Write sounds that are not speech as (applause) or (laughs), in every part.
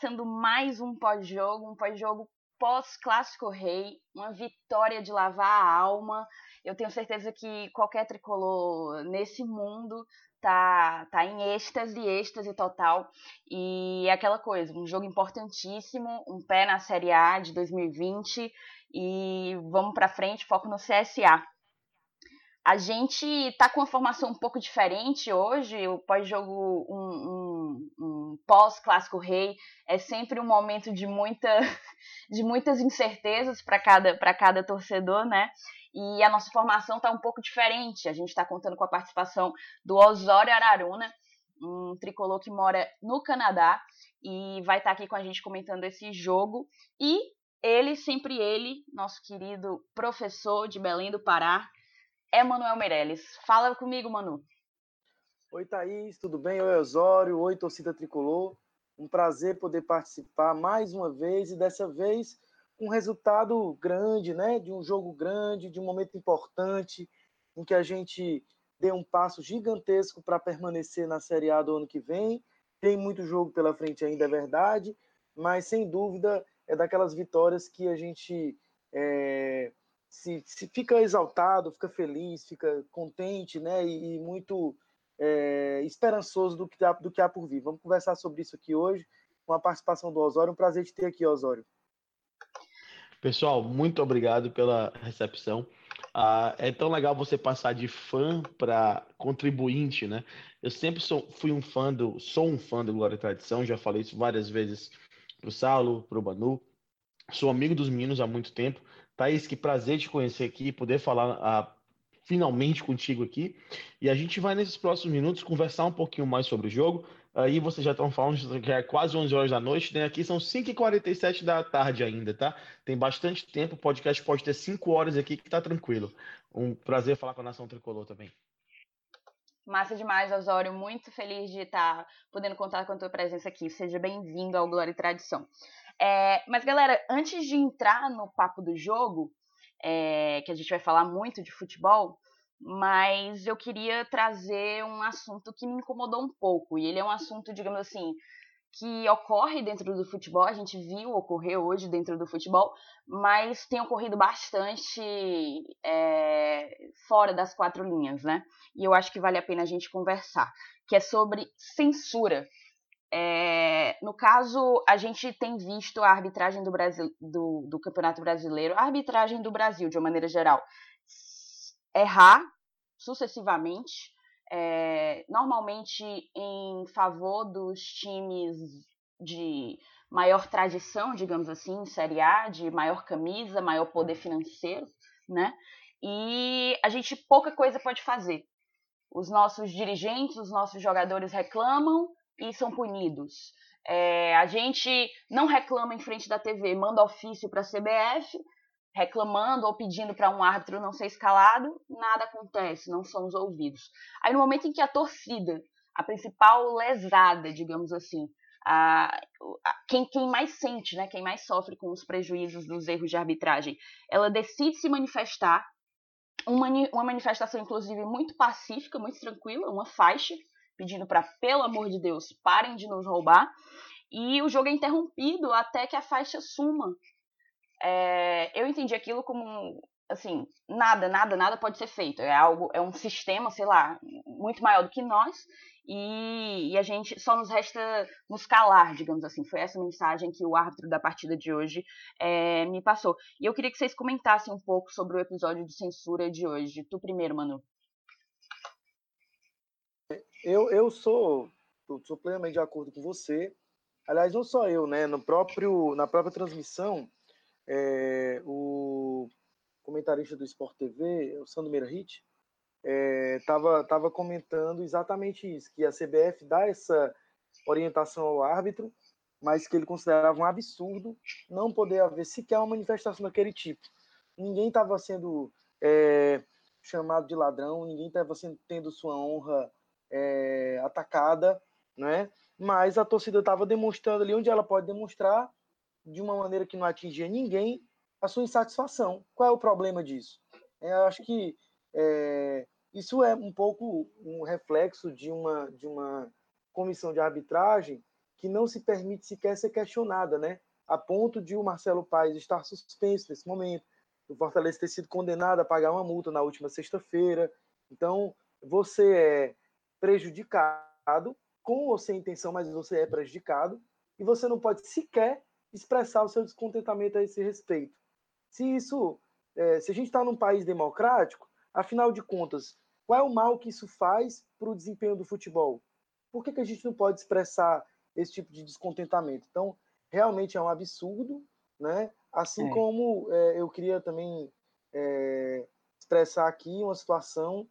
começando mais um pós-jogo, um pós-jogo pós-clássico rei, uma vitória de lavar a alma. Eu tenho certeza que qualquer tricolor nesse mundo tá, tá em êxtase, êxtase total. E é aquela coisa, um jogo importantíssimo, um pé na Série A de 2020 e vamos para frente, foco no CSA. A gente tá com uma formação um pouco diferente hoje. O pós-jogo, um, um, um pós-clássico rei, é sempre um momento de, muita, (laughs) de muitas incertezas para cada, cada torcedor, né? E a nossa formação está um pouco diferente. A gente está contando com a participação do Osório Araruna, um tricolor que mora no Canadá e vai estar tá aqui com a gente comentando esse jogo. E ele, sempre ele, nosso querido professor de Belém do Pará, é Manuel Meirelles. Fala comigo, Manu. Oi, Thaís, tudo bem? Oi, Osório. Oi, torcida tricolor. Um prazer poder participar mais uma vez e dessa vez um resultado grande, né? De um jogo grande, de um momento importante em que a gente deu um passo gigantesco para permanecer na Série A do ano que vem. Tem muito jogo pela frente ainda, é verdade, mas sem dúvida é daquelas vitórias que a gente é, se, se, fica exaltado, fica feliz, fica contente, né? E, e muito é, esperançoso do que, há, do que há por vir. Vamos conversar sobre isso aqui hoje, com a participação do Osório. Um prazer te ter aqui, Osório. Pessoal, muito obrigado pela recepção. Ah, é tão legal você passar de fã para contribuinte, né? Eu sempre sou, fui um fã do, sou um fã do Glória e Tradição, já falei isso várias vezes pro Saulo, pro Banu. Sou amigo dos meninos há muito tempo. Thaís, que prazer te conhecer aqui, poder falar ah, finalmente contigo aqui. E a gente vai, nesses próximos minutos, conversar um pouquinho mais sobre o jogo. Aí vocês já estão falando que é quase 11 horas da noite, né? Aqui são 5h47 da tarde ainda, tá? Tem bastante tempo, o podcast pode ter 5 horas aqui que tá tranquilo. Um prazer falar com a Nação Tricolor também. Massa demais, Osório. Muito feliz de estar podendo contar com a tua presença aqui. Seja bem-vindo ao Glória e Tradição. É, mas, galera, antes de entrar no papo do jogo, é, que a gente vai falar muito de futebol, mas eu queria trazer um assunto que me incomodou um pouco. E ele é um assunto, digamos assim, que ocorre dentro do futebol, a gente viu ocorrer hoje dentro do futebol, mas tem ocorrido bastante é, fora das quatro linhas, né? E eu acho que vale a pena a gente conversar, que é sobre censura. É, no caso, a gente tem visto a arbitragem do, Brasil, do, do Campeonato Brasileiro, a arbitragem do Brasil, de uma maneira geral, errar sucessivamente, é, normalmente em favor dos times de maior tradição, digamos assim, Série A, de maior camisa, maior poder financeiro, né? E a gente pouca coisa pode fazer. Os nossos dirigentes, os nossos jogadores reclamam e são punidos. É, a gente não reclama em frente da TV, manda ofício para a CBF, reclamando ou pedindo para um árbitro não ser escalado, nada acontece, não somos ouvidos. Aí no momento em que a torcida, a principal lesada, digamos assim, a, a, quem, quem mais sente, né, quem mais sofre com os prejuízos dos erros de arbitragem, ela decide se manifestar, uma, uma manifestação inclusive muito pacífica, muito tranquila, uma faixa, pedindo para, pelo amor de Deus, parem de nos roubar, e o jogo é interrompido até que a faixa suma é, eu entendi aquilo como assim, nada, nada, nada pode ser feito. É algo, é um sistema, sei lá, muito maior do que nós, e, e, a gente só nos resta nos calar, digamos assim. Foi essa mensagem que o árbitro da partida de hoje é, me passou. E eu queria que vocês comentassem um pouco sobre o episódio de censura de hoje. Tu primeiro, Manu. Eu, eu sou, eu sou plenamente de acordo com você. Aliás, não só eu, né? No próprio, na própria transmissão, é, o comentarista do Sport TV, o Sandro Meirahit, estava é, tava comentando exatamente isso, que a CBF dá essa orientação ao árbitro, mas que ele considerava um absurdo não poder haver sequer uma manifestação daquele tipo. Ninguém estava sendo é, chamado de ladrão, ninguém estava tendo sua honra é, atacada, né? mas a torcida estava demonstrando ali onde ela pode demonstrar de uma maneira que não atingia ninguém, a sua insatisfação. Qual é o problema disso? É, eu acho que é, isso é um pouco um reflexo de uma, de uma comissão de arbitragem que não se permite sequer ser questionada, né? A ponto de o Marcelo Paes estar suspenso nesse momento, o Fortaleza ter sido condenado a pagar uma multa na última sexta-feira. Então, você é prejudicado, com ou sem intenção, mas você é prejudicado, e você não pode sequer expressar o seu descontentamento a esse respeito. Se isso, é, se a gente está num país democrático, afinal de contas, qual é o mal que isso faz para o desempenho do futebol? Por que, que a gente não pode expressar esse tipo de descontentamento? Então, realmente é um absurdo, né? Assim é. como é, eu queria também é, expressar aqui uma situação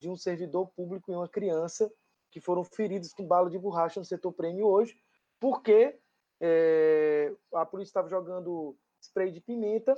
de um servidor público e uma criança que foram feridos com bala de borracha no setor prêmio hoje, porque é, a polícia estava jogando spray de pimenta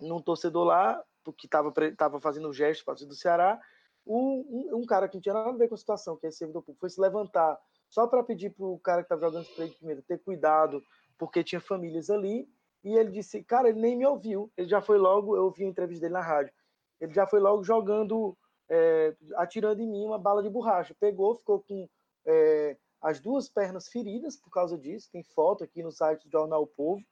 num torcedor lá, que estava fazendo um gesto para do Ceará. Um, um, um, cara que não tinha nada a ver com a situação, que é servidor público, foi se levantar só para pedir para o cara que estava jogando spray de pimenta ter cuidado, porque tinha famílias ali. E ele disse, cara, ele nem me ouviu. Ele já foi logo, eu ouvi a entrevista dele na rádio. Ele já foi logo jogando, é, atirando em mim uma bala de borracha. Pegou, ficou com é, as duas pernas feridas por causa disso. Tem foto aqui no site do Jornal o Povo.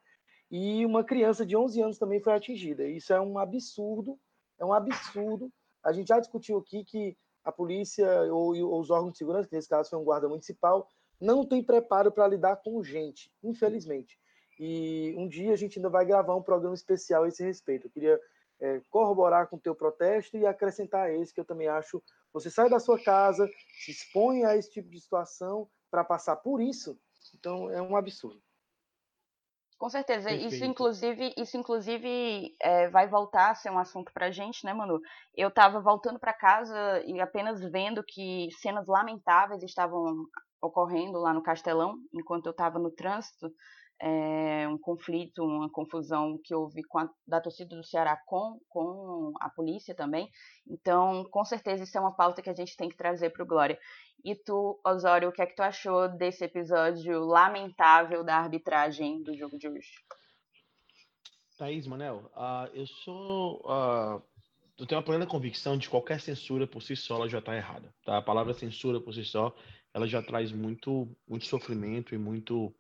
E uma criança de 11 anos também foi atingida. Isso é um absurdo, é um absurdo. A gente já discutiu aqui que a polícia ou, ou os órgãos de segurança, nesse caso foi um guarda municipal, não tem preparo para lidar com gente, infelizmente. E um dia a gente ainda vai gravar um programa especial a esse respeito. Eu queria é, corroborar com o teu protesto e acrescentar esse, que eu também acho. Você sai da sua casa, se expõe a esse tipo de situação para passar por isso, então é um absurdo. Com certeza. Perfeito. Isso, inclusive, isso, inclusive é, vai voltar a ser um assunto pra gente, né, Manu? Eu tava voltando para casa e apenas vendo que cenas lamentáveis estavam ocorrendo lá no Castelão, enquanto eu estava no trânsito é, um conflito, uma confusão que houve a, da torcida do Ceará com, com a polícia também. Então, com certeza, isso é uma pauta que a gente tem que trazer para o Glória. E tu, Osório, o que é que tu achou desse episódio lamentável da arbitragem do jogo de hoje? Thaís, Manel, uh, eu sou. Uh, eu tenho uma plena convicção de que qualquer censura por si só ela já está errada. Tá? A palavra censura por si só ela já traz muito, muito sofrimento e muito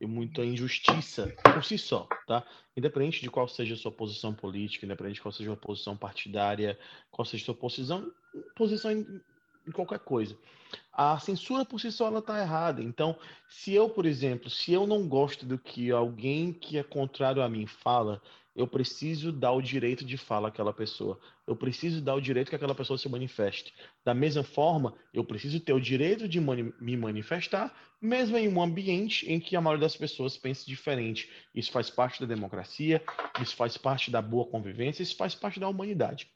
e muita injustiça por si só, tá? Independente de qual seja a sua posição política, independente de qual seja a posição partidária, qual seja a sua posição, posição em, em qualquer coisa. A censura por si só ela está errada. Então, se eu, por exemplo, se eu não gosto do que alguém que é contrário a mim fala, eu preciso dar o direito de fala àquela pessoa. Eu preciso dar o direito que aquela pessoa se manifeste. Da mesma forma, eu preciso ter o direito de mani me manifestar, mesmo em um ambiente em que a maioria das pessoas pense diferente. Isso faz parte da democracia, isso faz parte da boa convivência, isso faz parte da humanidade.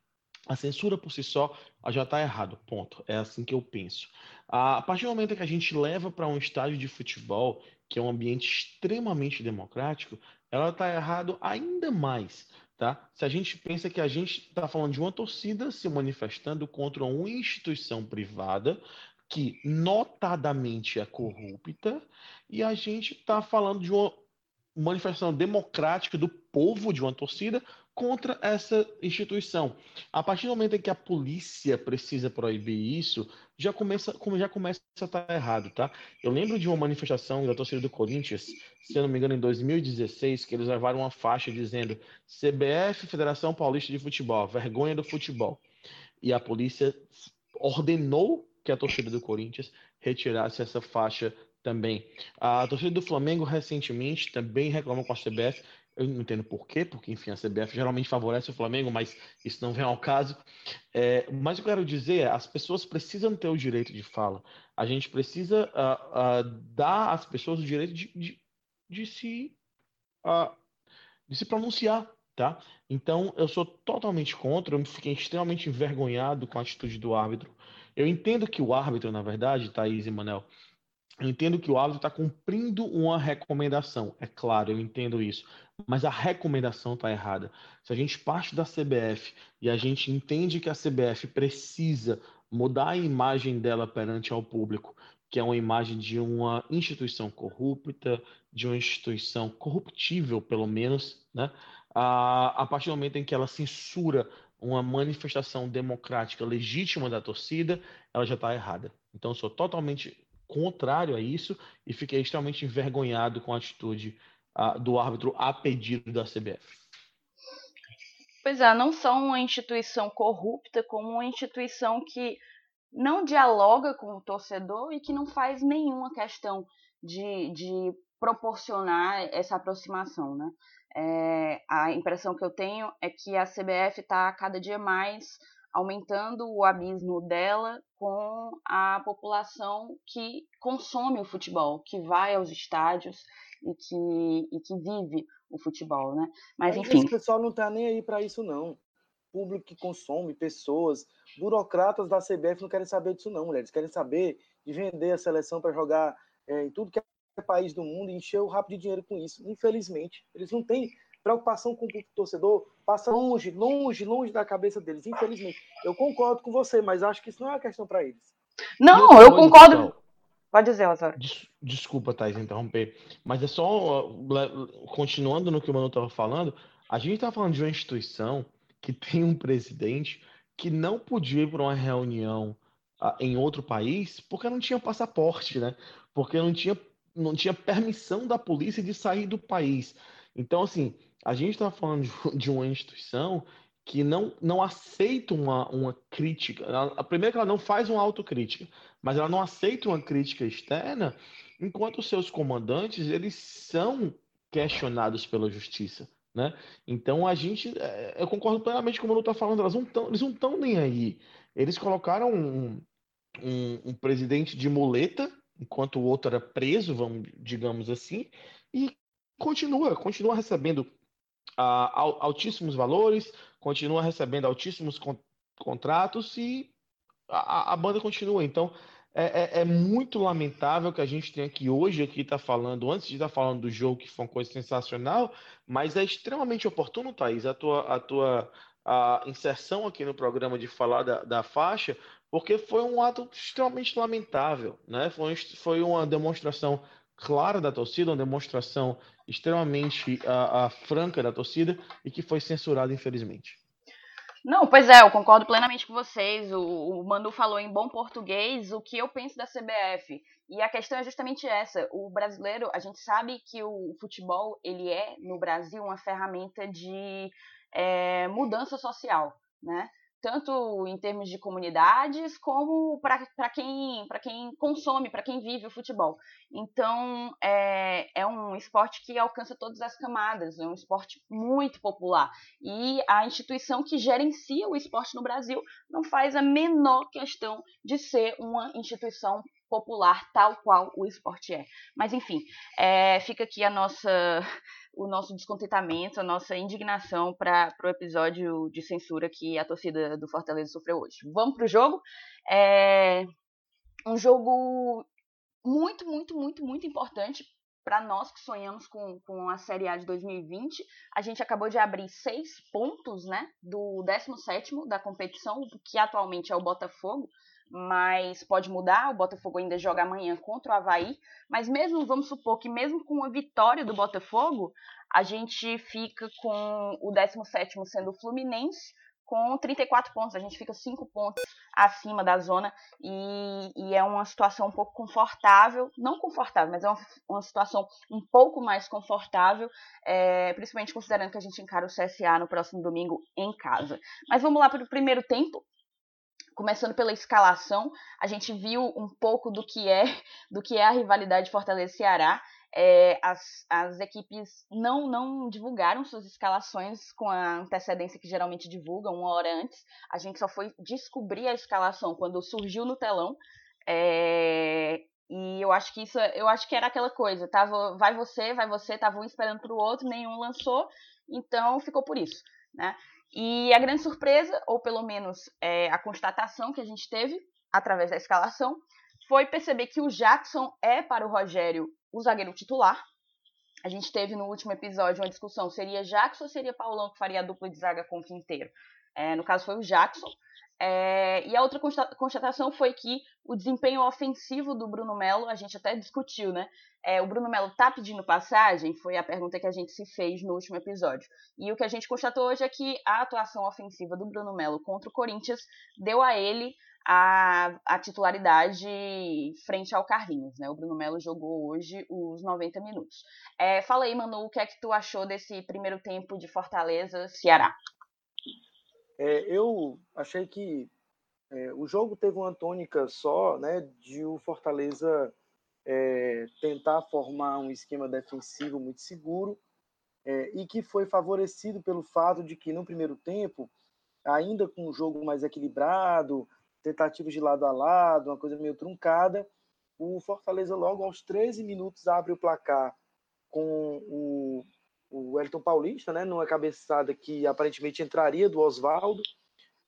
A censura por si só já está errado, ponto. É assim que eu penso. A partir do momento que a gente leva para um estádio de futebol, que é um ambiente extremamente democrático, ela está errado ainda mais, tá? Se a gente pensa que a gente está falando de uma torcida se manifestando contra uma instituição privada que notadamente é corrupta e a gente está falando de uma manifestação democrática do povo de uma torcida contra essa instituição. A partir do momento em que a polícia precisa proibir isso, já começa, já começa a estar errado, tá? Eu lembro de uma manifestação da torcida do Corinthians, se eu não me engano, em 2016, que eles levaram uma faixa dizendo CBF, Federação Paulista de Futebol, vergonha do futebol. E a polícia ordenou que a torcida do Corinthians retirasse essa faixa também. A torcida do Flamengo recentemente também reclamou com a CBF eu não entendo por quê, porque, enfim, a CBF geralmente favorece o Flamengo, mas isso não vem ao caso. É, mas eu quero dizer é, as pessoas precisam ter o direito de fala. A gente precisa uh, uh, dar às pessoas o direito de, de, de se, uh, de se pronunciar, tá? Então, eu sou totalmente contra, eu fiquei extremamente envergonhado com a atitude do árbitro. Eu entendo que o árbitro, na verdade, Thaís e Manel, eu entendo que o árbitro está cumprindo uma recomendação, é claro, eu entendo isso, mas a recomendação está errada. Se a gente parte da CBF e a gente entende que a CBF precisa mudar a imagem dela perante ao público, que é uma imagem de uma instituição corrupta, de uma instituição corruptível, pelo menos, né? a, a partir do momento em que ela censura uma manifestação democrática legítima da torcida, ela já está errada. Então, sou totalmente contrário a isso e fiquei extremamente envergonhado com a atitude uh, do árbitro a pedido da CBF. Pois é, não só uma instituição corrupta, como uma instituição que não dialoga com o torcedor e que não faz nenhuma questão de, de proporcionar essa aproximação, né? É, a impressão que eu tenho é que a CBF está cada dia mais aumentando o abismo dela com a população que consome o futebol, que vai aos estádios e que, e que vive o futebol, né? Mas, Mas enfim. Esse pessoal não está nem aí para isso, não. Público que consome, pessoas, burocratas da CBF não querem saber disso, não, mulheres. Querem saber de vender a seleção para jogar é, em tudo que é país do mundo e encher o rápido de dinheiro com isso. Infelizmente, eles não têm preocupação com o torcedor, passa longe, longe, longe da cabeça deles. Infelizmente, eu concordo com você, mas acho que isso não é uma questão para eles. Não, eu concordo. Pode dizer, Osório. Des, desculpa, Thais, interromper. Mas é só, continuando no que o Manu estava falando, a gente está falando de uma instituição que (laughs) tem um presidente que não podia ir para uma reunião uh, em outro país porque não tinha passaporte, né? Porque não tinha, não tinha permissão da polícia de sair do país. Então, assim, a gente está falando de, de, uma instituição que não, não aceita uma, uma crítica. A, primeira que ela não faz uma autocrítica, mas ela não aceita uma crítica externa, enquanto seus comandantes eles são questionados pela justiça. Né? Então a gente, é, eu concordo plenamente com o Manu está falando, elas não tão, eles não estão nem aí. Eles colocaram um, um, um, presidente de muleta, enquanto o outro era preso, vamos, digamos assim, e continua, continua recebendo altíssimos valores, continua recebendo altíssimos con contratos e a, a, banda continua. Então é, é, é, muito lamentável que a gente tenha que hoje aqui estar tá falando, antes de estar tá falando do jogo, que foi uma coisa sensacional, mas é extremamente oportuno, Thaís, a tua, a tua a inserção aqui no programa de falar da, da faixa, porque foi um ato extremamente lamentável, né? Foi, foi uma demonstração clara da torcida, uma demonstração extremamente uh, uh, franca da torcida e que foi censurada, infelizmente. Não, pois é, eu concordo plenamente com vocês. O, o Manu falou em bom português o que eu penso da CBF. E a questão é justamente essa. O brasileiro, a gente sabe que o futebol, ele é, no Brasil, uma ferramenta de é, mudança social, né? Tanto em termos de comunidades como para quem, quem consome, para quem vive o futebol. Então, é, é um esporte que alcança todas as camadas, é um esporte muito popular. E a instituição que gerencia o esporte no Brasil não faz a menor questão de ser uma instituição popular tal qual o esporte é. Mas enfim, é, fica aqui a nossa o nosso descontentamento, a nossa indignação para o episódio de censura que a torcida do Fortaleza sofreu hoje. Vamos para o jogo. É um jogo muito, muito, muito, muito importante para nós que sonhamos com, com a Série A de 2020. A gente acabou de abrir seis pontos né, do 17 da competição, que atualmente é o Botafogo mas pode mudar. O Botafogo ainda joga amanhã contra o Havaí. Mas mesmo, vamos supor que mesmo com a vitória do Botafogo, a gente fica com o 17 sendo o Fluminense, com 34 pontos. A gente fica 5 pontos acima da zona e, e, é uma situação um pouco confortável. Não confortável, mas é uma, uma situação um pouco mais confortável, é, principalmente considerando que a gente encara o CSA no próximo domingo em casa. Mas vamos lá para o primeiro tempo começando pela escalação, a gente viu um pouco do que é (laughs) do que é a rivalidade Fortaleza-Ceará. É, as, as equipes não, não divulgaram suas escalações com a antecedência que geralmente divulgam, uma hora antes. A gente só foi descobrir a escalação quando surgiu no telão. É, e eu acho que isso, eu acho que era aquela coisa, tava, vai você, vai você, tava um esperando para o outro, nenhum lançou, então ficou por isso, né? E a grande surpresa, ou pelo menos é, a constatação que a gente teve através da escalação, foi perceber que o Jackson é para o Rogério o zagueiro titular. A gente teve no último episódio uma discussão: seria Jackson ou seria Paulão que faria a dupla de zaga com o Quinteiro? É, no caso foi o Jackson. É, e a outra constatação foi que o desempenho ofensivo do Bruno Melo, a gente até discutiu, né? É, o Bruno Melo tá pedindo passagem? Foi a pergunta que a gente se fez no último episódio. E o que a gente constatou hoje é que a atuação ofensiva do Bruno Melo contra o Corinthians deu a ele a, a titularidade frente ao Carlinhos, né? O Bruno Melo jogou hoje os 90 minutos. É, fala aí, Manu, o que é que tu achou desse primeiro tempo de Fortaleza-Ceará? É, eu achei que é, o jogo teve uma tônica só, né, de o Fortaleza é, tentar formar um esquema defensivo muito seguro é, e que foi favorecido pelo fato de que no primeiro tempo, ainda com o jogo mais equilibrado, tentativas de lado a lado, uma coisa meio truncada, o Fortaleza logo aos 13 minutos abre o placar com o, o Elton Paulista, né, numa cabeçada que aparentemente entraria do Oswaldo,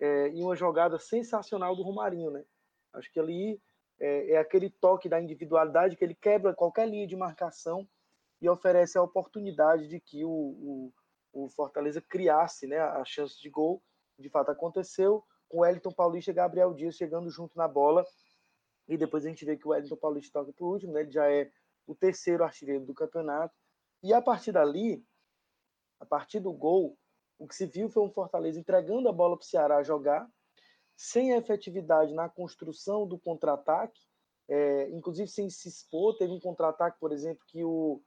é, e uma jogada sensacional do Romarinho, né? Acho que ali é, é, aquele toque da individualidade que ele quebra qualquer linha de marcação e oferece a oportunidade de que o, o, o Fortaleza criasse né, a chance de gol. De fato aconteceu, com o Wellington Paulista e Gabriel Dias chegando junto na bola. E depois a gente vê que o Wellington Paulista toca o último, né? ele já é o terceiro artilheiro do campeonato. E a partir dali, a partir do gol, o que se viu foi um Fortaleza entregando a bola para o Ceará jogar, sem efetividade na construção do contra-ataque, é, inclusive sem se expor. Teve um contra-ataque, por exemplo, que o,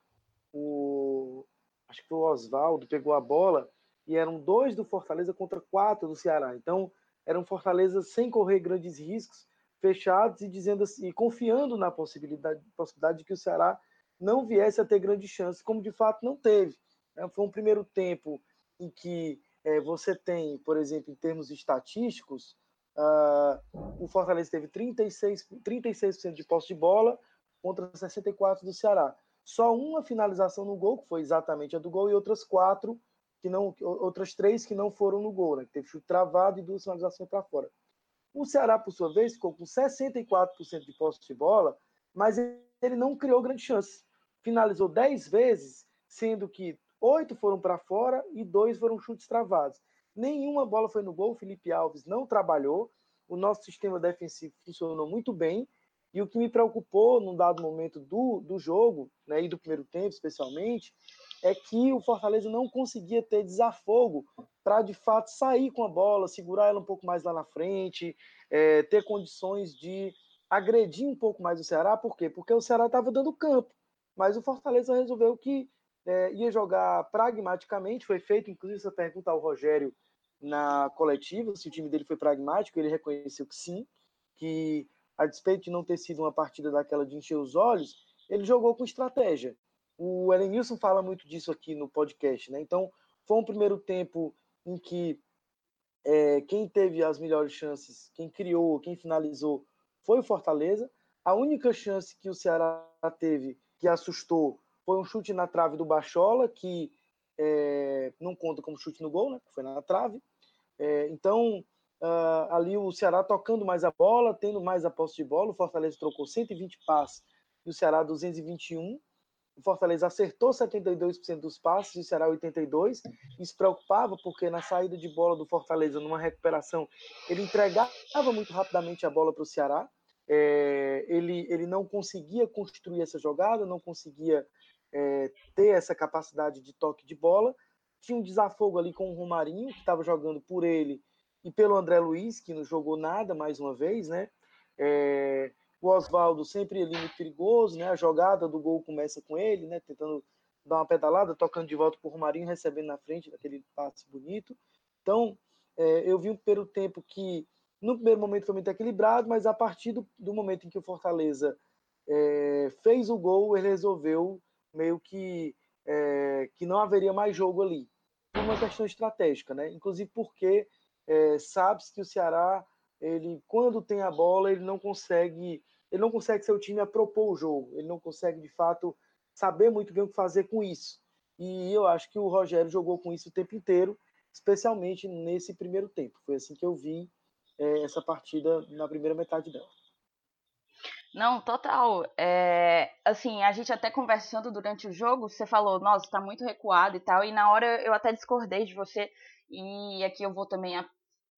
o acho que foi o Oswaldo pegou a bola e eram dois do Fortaleza contra quatro do Ceará. Então, era um Fortaleza sem correr grandes riscos, fechados e dizendo assim, e confiando na possibilidade, possibilidade de que o Ceará não viesse a ter grandes chances, como de fato não teve. Né? Foi um primeiro tempo em que é, você tem, por exemplo, em termos estatísticos, uh, o Fortaleza teve 36, 36% de posse de bola contra 64% do Ceará. Só uma finalização no gol, que foi exatamente a do gol, e outras quatro que não, outras três que não foram no gol, né? Que teve chute travado e duas finalizações para fora. O Ceará, por sua vez, ficou com 64% de posse de bola, mas ele não criou grandes chances. Finalizou 10 vezes, sendo que oito foram para fora e dois foram chutes travados. Nenhuma bola foi no gol. O Felipe Alves não trabalhou. O nosso sistema defensivo funcionou muito bem. E o que me preocupou num dado momento do, do jogo, né, e do primeiro tempo especialmente, é que o Fortaleza não conseguia ter desafogo para de fato sair com a bola, segurar ela um pouco mais lá na frente, é, ter condições de agredir um pouco mais o Ceará. Por quê? Porque o Ceará estava dando campo, mas o Fortaleza resolveu que é, ia jogar pragmaticamente. Foi feito, inclusive, essa pergunta ao Rogério na coletiva, se o time dele foi pragmático, ele reconheceu que sim, que a despeito de não ter sido uma partida daquela de encher os olhos, ele jogou com estratégia. O Elenilson fala muito disso aqui no podcast, né? Então, foi um primeiro tempo em que é, quem teve as melhores chances, quem criou, quem finalizou, foi o Fortaleza. A única chance que o Ceará teve que assustou foi um chute na trave do Bachola, que é, não conta como chute no gol, né? Foi na trave. É, então, uh, ali o Ceará tocando mais a bola, tendo mais a posse de bola. O Fortaleza trocou 120 passes e o Ceará 221. O Fortaleza acertou 72% dos passes e o Ceará 82%. Isso preocupava porque na saída de bola do Fortaleza, numa recuperação, ele entregava muito rapidamente a bola para o Ceará. É, ele, ele não conseguia construir essa jogada, não conseguia é, ter essa capacidade de toque de bola. Tinha um desafogo ali com o Romarinho, que estava jogando por ele e pelo André Luiz, que não jogou nada mais uma vez, né? É, o Oswaldo sempre ali muito perigoso, né? A jogada do gol começa com ele, né? Tentando dar uma pedalada, tocando de volta para o Romarinho, recebendo na frente daquele passe bonito. Então, é, eu vi um primeiro tempo que, no primeiro momento, foi muito equilibrado, mas a partir do, do momento em que o Fortaleza é, fez o gol, ele resolveu meio que, é, que não haveria mais jogo ali. Por uma questão estratégica, né? Inclusive porque é, sabe-se que o Ceará, ele, quando tem a bola, ele não consegue, ele não consegue ser o time a propor o jogo, ele não consegue, de fato, saber muito bem o que fazer com isso. E eu acho que o Rogério jogou com isso o tempo inteiro, especialmente nesse primeiro tempo. Foi assim que eu vi é, essa partida na primeira metade dela. Não, total. É, assim, a gente até conversando durante o jogo, você falou, nossa, tá muito recuado e tal, e na hora eu até discordei de você, e aqui eu vou também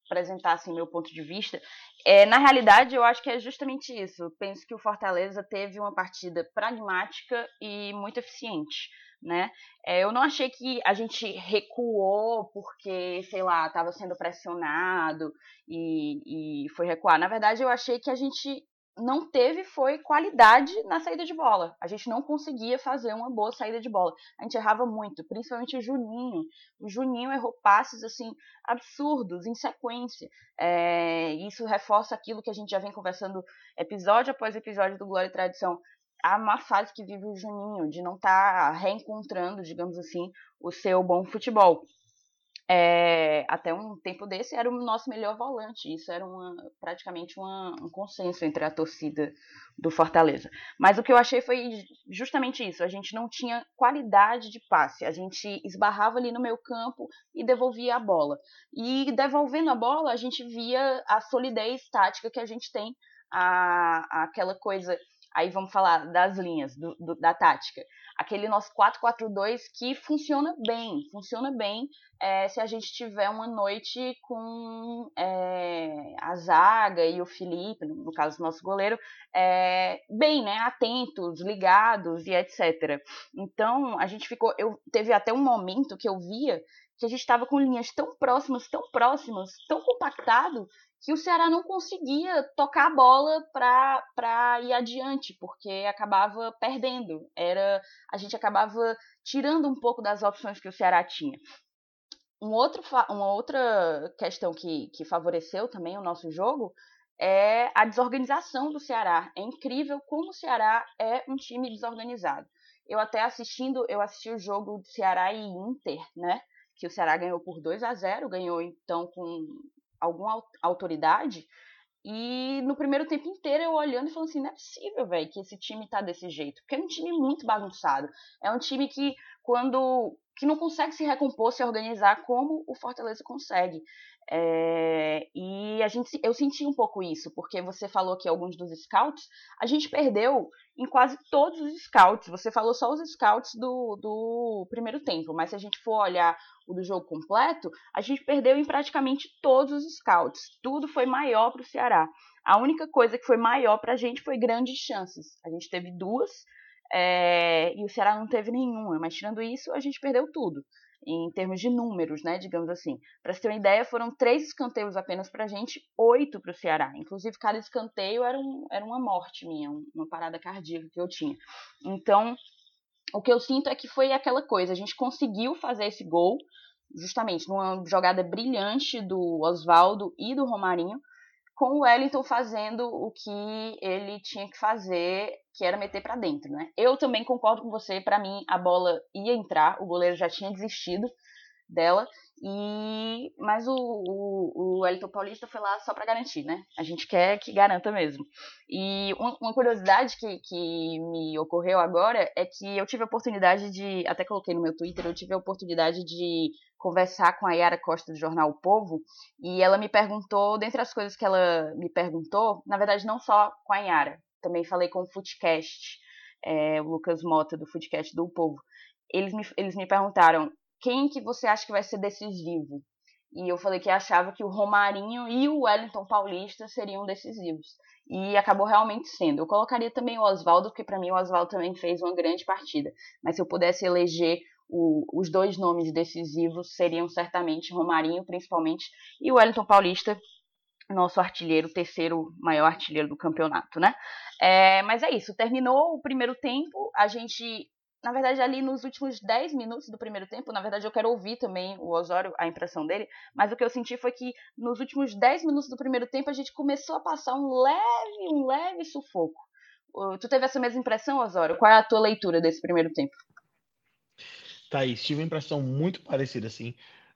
apresentar assim, meu ponto de vista. É, na realidade, eu acho que é justamente isso. Penso que o Fortaleza teve uma partida pragmática e muito eficiente. Né? É, eu não achei que a gente recuou porque, sei lá, estava sendo pressionado e, e foi recuar. Na verdade, eu achei que a gente não teve foi qualidade na saída de bola. A gente não conseguia fazer uma boa saída de bola. A gente errava muito, principalmente o Juninho. O Juninho errou passes assim absurdos em sequência. É, isso reforça aquilo que a gente já vem conversando episódio após episódio do Glória e Tradição. A má fase que vive o Juninho, de não estar tá reencontrando, digamos assim, o seu bom futebol é, até um tempo desse era o nosso melhor volante. Isso era uma, praticamente uma, um consenso entre a torcida do Fortaleza. Mas o que eu achei foi justamente isso. A gente não tinha qualidade de passe. A gente esbarrava ali no meio campo e devolvia a bola. E devolvendo a bola, a gente via a solidez tática que a gente tem, a, aquela coisa. Aí vamos falar das linhas, do, do, da tática aquele nosso 4-4-2 que funciona bem, funciona bem é, se a gente tiver uma noite com é, a zaga e o Felipe, no caso nosso goleiro, é, bem, né, atentos, ligados e etc. Então a gente ficou, eu teve até um momento que eu via que a gente estava com linhas tão próximas, tão próximas, tão compactado que o Ceará não conseguia tocar a bola para ir adiante, porque acabava perdendo. Era a gente acabava tirando um pouco das opções que o Ceará tinha. Um outro, uma outra questão que, que favoreceu também o nosso jogo é a desorganização do Ceará. É incrível como o Ceará é um time desorganizado. Eu até assistindo, eu assisti o jogo do Ceará e Inter, né? Que o Ceará ganhou por 2 a 0, ganhou então com alguma autoridade. E no primeiro tempo inteiro eu olhando e falando assim, não é possível, velho, que esse time tá desse jeito. Porque é um time muito bagunçado. É um time que quando que não consegue se recompor, se organizar como o Fortaleza consegue. É, e a gente, eu senti um pouco isso, porque você falou que alguns dos scouts, a gente perdeu em quase todos os scouts. Você falou só os scouts do, do primeiro tempo, mas se a gente for olhar o do jogo completo, a gente perdeu em praticamente todos os scouts. Tudo foi maior para o Ceará. A única coisa que foi maior para a gente foi grandes chances. A gente teve duas é, e o Ceará não teve nenhuma, mas tirando isso, a gente perdeu tudo em termos de números, né, digamos assim. Para você ter uma ideia, foram três escanteios apenas para a gente, oito para o Ceará. Inclusive, cada escanteio era, um, era uma morte minha, uma parada cardíaca que eu tinha. Então, o que eu sinto é que foi aquela coisa, a gente conseguiu fazer esse gol, justamente numa jogada brilhante do Oswaldo e do Romarinho, com o Wellington fazendo o que ele tinha que fazer, que era meter para dentro, né? Eu também concordo com você, para mim a bola ia entrar, o goleiro já tinha desistido dela, e mas o, o, o Wellington Paulista foi lá só para garantir, né? A gente quer que garanta mesmo. E uma, curiosidade que, que me ocorreu agora é que eu tive a oportunidade de, até coloquei no meu Twitter, eu tive a oportunidade de conversar com a Yara Costa do jornal O Povo e ela me perguntou, dentre as coisas que ela me perguntou, na verdade não só com a Yara, também falei com o Foodcast, é, o Lucas Mota do Foodcast do o Povo. Eles me, eles me perguntaram quem que você acha que vai ser decisivo? E eu falei que achava que o Romarinho e o Wellington Paulista seriam decisivos. E acabou realmente sendo. Eu colocaria também o Oswaldo, porque para mim o Oswaldo também fez uma grande partida. Mas se eu pudesse eleger o, os dois nomes decisivos seriam certamente Romarinho, principalmente, e Wellington Paulista, nosso artilheiro, terceiro maior artilheiro do campeonato, né? É, mas é isso, terminou o primeiro tempo, a gente, na verdade, ali nos últimos 10 minutos do primeiro tempo, na verdade eu quero ouvir também o Osório, a impressão dele, mas o que eu senti foi que nos últimos 10 minutos do primeiro tempo a gente começou a passar um leve, um leve sufoco. Tu teve essa mesma impressão, Osório? Qual é a tua leitura desse primeiro tempo? Thaís, tive uma impressão muito parecida, assim.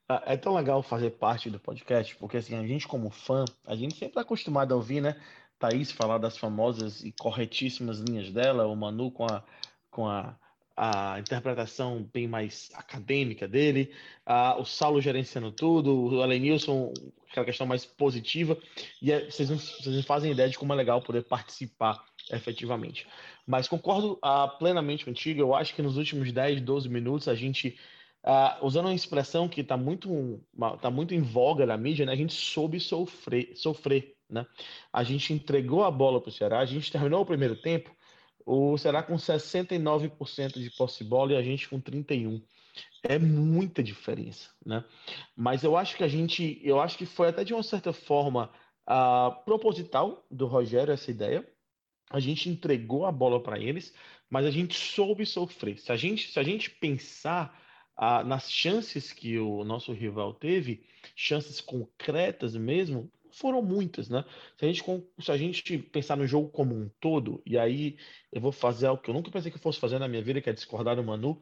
Ah, é tão legal fazer parte do podcast, porque assim, a gente como fã, a gente sempre está acostumado a ouvir, né? Thaís falar das famosas e corretíssimas linhas dela, o Manu com a, com a, a interpretação bem mais acadêmica dele, a, o Saulo gerenciando tudo, o Alenilson, aquela questão mais positiva, e é, vocês, não, vocês não fazem ideia de como é legal poder participar efetivamente. Mas concordo uh, plenamente contigo. Eu acho que nos últimos 10, 12 minutos a gente, uh, usando uma expressão que está muito, tá muito em voga na mídia, né? a gente soube sofrer, sofrer. Né? A gente entregou a bola para o Ceará, a gente terminou o primeiro tempo o Ceará com 69% de posse de bola e a gente com 31. É muita diferença, né? Mas eu acho que a gente, eu acho que foi até de uma certa forma uh, proposital do Rogério essa ideia. A gente entregou a bola para eles, mas a gente soube sofrer. Se a gente, se a gente pensar uh, nas chances que o nosso rival teve, chances concretas mesmo, foram muitas, né? Se a gente, se a gente pensar no jogo como um todo, e aí eu vou fazer algo que eu nunca pensei que eu fosse fazer na minha vida, que é discordar do Manu,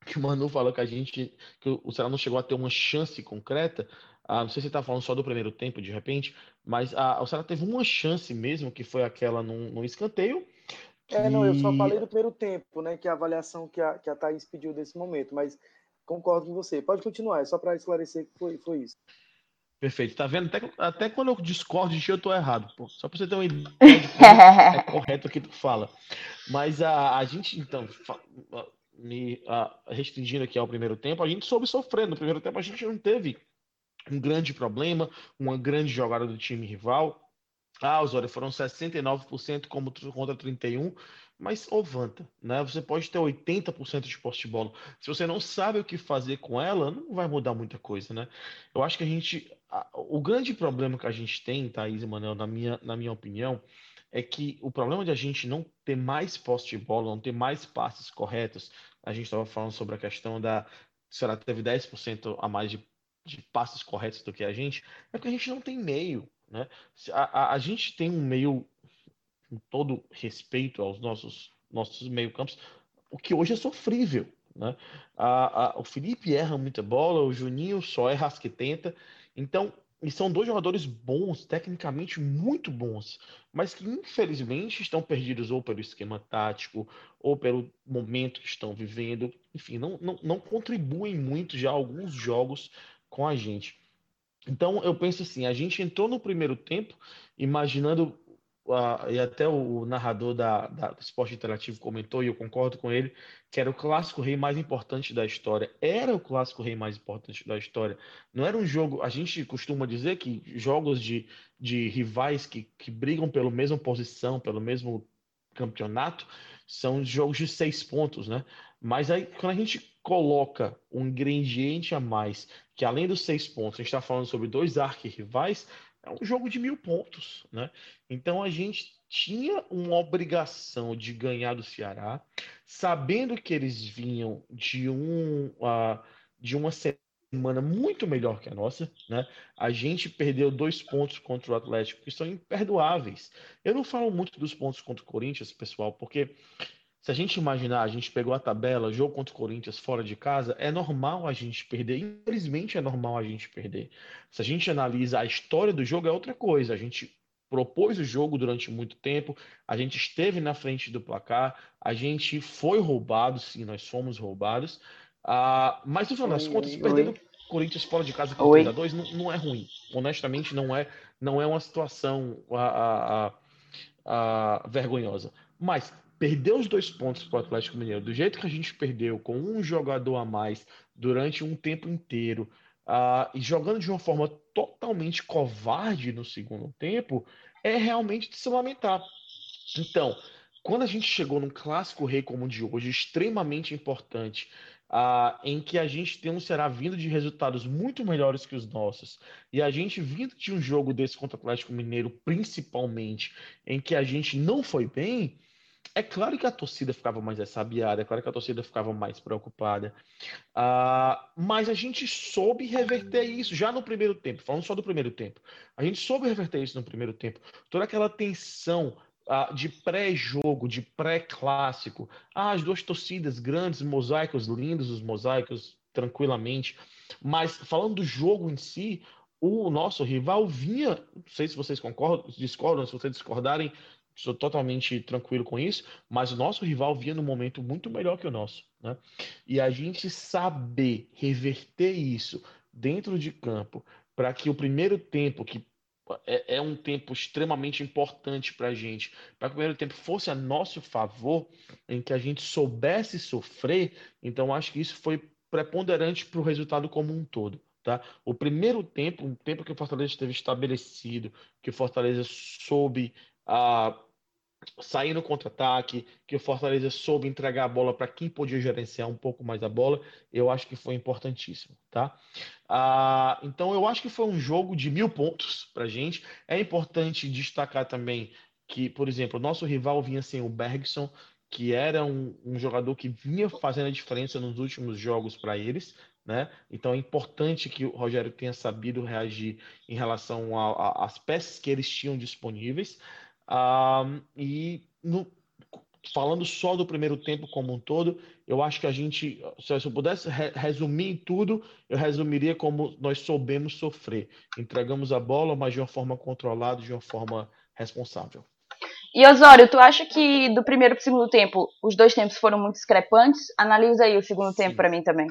(laughs) que o Manu falou que a gente, que o Ceará não chegou a ter uma chance concreta, ah, não sei se você está falando só do primeiro tempo, de repente, mas ah, o Ceará teve uma chance mesmo, que foi aquela num, num escanteio. Que... É, não, eu só falei do primeiro tempo, né? Que é a avaliação que a, que a Thaís pediu desse momento, mas concordo com você. Pode continuar, é só para esclarecer que foi, foi isso. Perfeito. Tá vendo? Até, até quando eu discordo de ti, eu tô errado. Pô. Só para você ter uma ideia de como (laughs) é correto o que tu fala. Mas a, a gente, então, me a, restringindo aqui ao primeiro tempo, a gente soube sofrer. No primeiro tempo, a gente não teve um grande problema, uma grande jogada do time rival. Ah, Osório, foram 69% como contra 31%, mas ovanta, né? Você pode ter 80% de poste de bola. Se você não sabe o que fazer com ela, não vai mudar muita coisa, né? Eu acho que a gente. O grande problema que a gente tem, Thaís e Manuel, na minha, na minha opinião, é que o problema de a gente não ter mais poste de bola, não ter mais passes corretos, a gente estava falando sobre a questão da. Se ela teve 10% a mais de, de passes corretos do que a gente, é porque a gente não tem meio. Né? A, a, a gente tem um meio, com todo respeito aos nossos, nossos meio-campos, o que hoje é sofrível. Né? A, a, o Felipe erra muita bola, o Juninho só erra as que tenta. Então, e são dois jogadores bons, tecnicamente muito bons, mas que infelizmente estão perdidos ou pelo esquema tático, ou pelo momento que estão vivendo. Enfim, não, não, não contribuem muito já alguns jogos com a gente. Então, eu penso assim: a gente entrou no primeiro tempo imaginando, uh, e até o narrador da, da, do Esporte Interativo comentou, e eu concordo com ele, que era o clássico rei mais importante da história. Era o clássico rei mais importante da história. Não era um jogo. A gente costuma dizer que jogos de, de rivais que, que brigam pela mesma posição, pelo mesmo campeonato, são jogos de seis pontos, né? Mas aí, quando a gente coloca um ingrediente a mais, que além dos seis pontos, a gente está falando sobre dois arquirrivais, é um jogo de mil pontos, né? Então a gente tinha uma obrigação de ganhar do Ceará, sabendo que eles vinham de um uh, de uma semana muito melhor que a nossa, né? A gente perdeu dois pontos contra o Atlético que são imperdoáveis. Eu não falo muito dos pontos contra o Corinthians, pessoal, porque se a gente imaginar, a gente pegou a tabela, jogo contra o Corinthians fora de casa, é normal a gente perder. Infelizmente é normal a gente perder. Se a gente analisa a história do jogo, é outra coisa. A gente propôs o jogo durante muito tempo, a gente esteve na frente do placar, a gente foi roubado, sim, nós fomos roubados. Uh, mas no final das contas, perdendo o Corinthians fora de casa por 3 a 2 não, não, é ruim. Honestamente, não é, não é uma situação a, a, a, vergonhosa. Mas perder os dois pontos para o Atlético Mineiro, do jeito que a gente perdeu, com um jogador a mais durante um tempo inteiro, uh, e jogando de uma forma totalmente covarde no segundo tempo, é realmente de se lamentar. Então, quando a gente chegou num clássico rei como o de hoje, extremamente importante, uh, em que a gente tem um Ceará vindo de resultados muito melhores que os nossos, e a gente vindo de um jogo desse contra o Atlético Mineiro, principalmente, em que a gente não foi bem, é claro que a torcida ficava mais ressabiada, é claro que a torcida ficava mais preocupada, uh, mas a gente soube reverter isso já no primeiro tempo, falando só do primeiro tempo. A gente soube reverter isso no primeiro tempo. Toda aquela tensão uh, de pré-jogo, de pré-clássico. Ah, as duas torcidas grandes, mosaicos lindos, os mosaicos tranquilamente. Mas falando do jogo em si, o nosso rival vinha, não sei se vocês concordam, discordam, se vocês discordarem, Estou totalmente tranquilo com isso, mas o nosso rival vinha num momento muito melhor que o nosso. Né? E a gente saber reverter isso dentro de campo para que o primeiro tempo, que é, é um tempo extremamente importante para a gente, para que o primeiro tempo fosse a nosso favor, em que a gente soubesse sofrer, então acho que isso foi preponderante para o resultado como um todo. Tá? O primeiro tempo, um tempo que o Fortaleza esteve estabelecido, que o Fortaleza soube a sair no contra-ataque, que o Fortaleza soube entregar a bola para quem podia gerenciar um pouco mais a bola, eu acho que foi importantíssimo, tá? Ah, então eu acho que foi um jogo de mil pontos para gente. É importante destacar também que, por exemplo, o nosso rival vinha sem o Bergson, que era um, um jogador que vinha fazendo a diferença nos últimos jogos para eles, né? Então é importante que o Rogério tenha sabido reagir em relação às peças que eles tinham disponíveis. Um, e no, falando só do primeiro tempo como um todo, eu acho que a gente, se eu pudesse re resumir tudo, eu resumiria como nós soubemos sofrer. Entregamos a bola, mas de uma forma controlada, de uma forma responsável. E Osório, tu acha que do primeiro para o segundo tempo, os dois tempos foram muito discrepantes? Analisa aí o segundo Sim. tempo para mim também.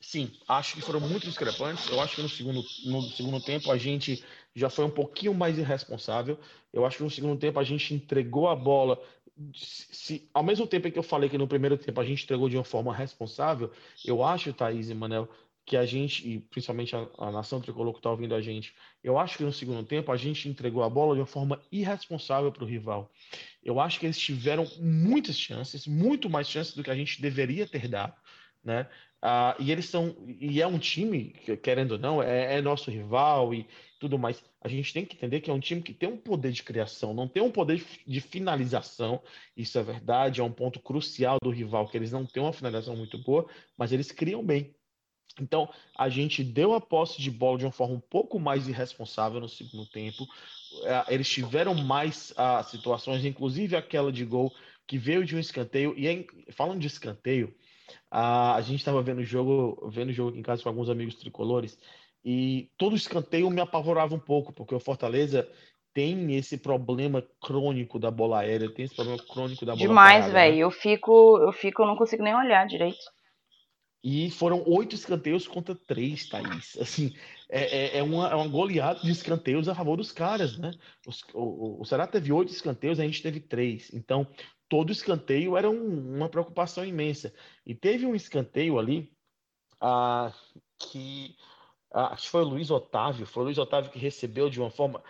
Sim, acho que foram muito discrepantes. Eu acho que no segundo, no segundo tempo a gente já foi um pouquinho mais irresponsável. Eu acho que no segundo tempo a gente entregou a bola. Se, ao mesmo tempo que eu falei que no primeiro tempo a gente entregou de uma forma responsável, eu acho, Thaís e Manel, que a gente, e principalmente a, a nação tricolor que está ouvindo a gente, eu acho que no segundo tempo a gente entregou a bola de uma forma irresponsável para o rival. Eu acho que eles tiveram muitas chances, muito mais chances do que a gente deveria ter dado, né? Uh, e eles são, e é um time, querendo ou não, é, é, nosso rival e tudo mais. A gente tem que entender que é um time que tem um poder de criação, não tem um poder de finalização. Isso é verdade, é um ponto crucial do rival, que eles não têm uma finalização muito boa, mas eles criam bem. Então, a gente deu a posse de bola de uma forma um pouco mais irresponsável no segundo tempo. É, eles tiveram mais uh, situações, inclusive aquela de gol que veio de um escanteio. E falando de escanteio, a, a gente estava vendo o jogo, vendo o jogo aqui em casa com alguns amigos tricolores, e todo escanteio me apavorava um pouco, porque o Fortaleza tem esse problema crônico da bola aérea, tem esse problema crônico da bola Demais, velho. Né? Eu fico, eu fico, eu não consigo nem olhar direito. E foram oito escanteios contra três, Thaís. Assim, é, é, é, uma, é uma goleada de escanteios a favor dos caras, né? Os, o, o Ceará teve oito escanteios, a gente teve três. Então, todo escanteio era um, uma preocupação imensa. E teve um escanteio ali ah, que ah, acho que foi o Luiz Otávio, foi o Luiz Otávio que recebeu de uma forma.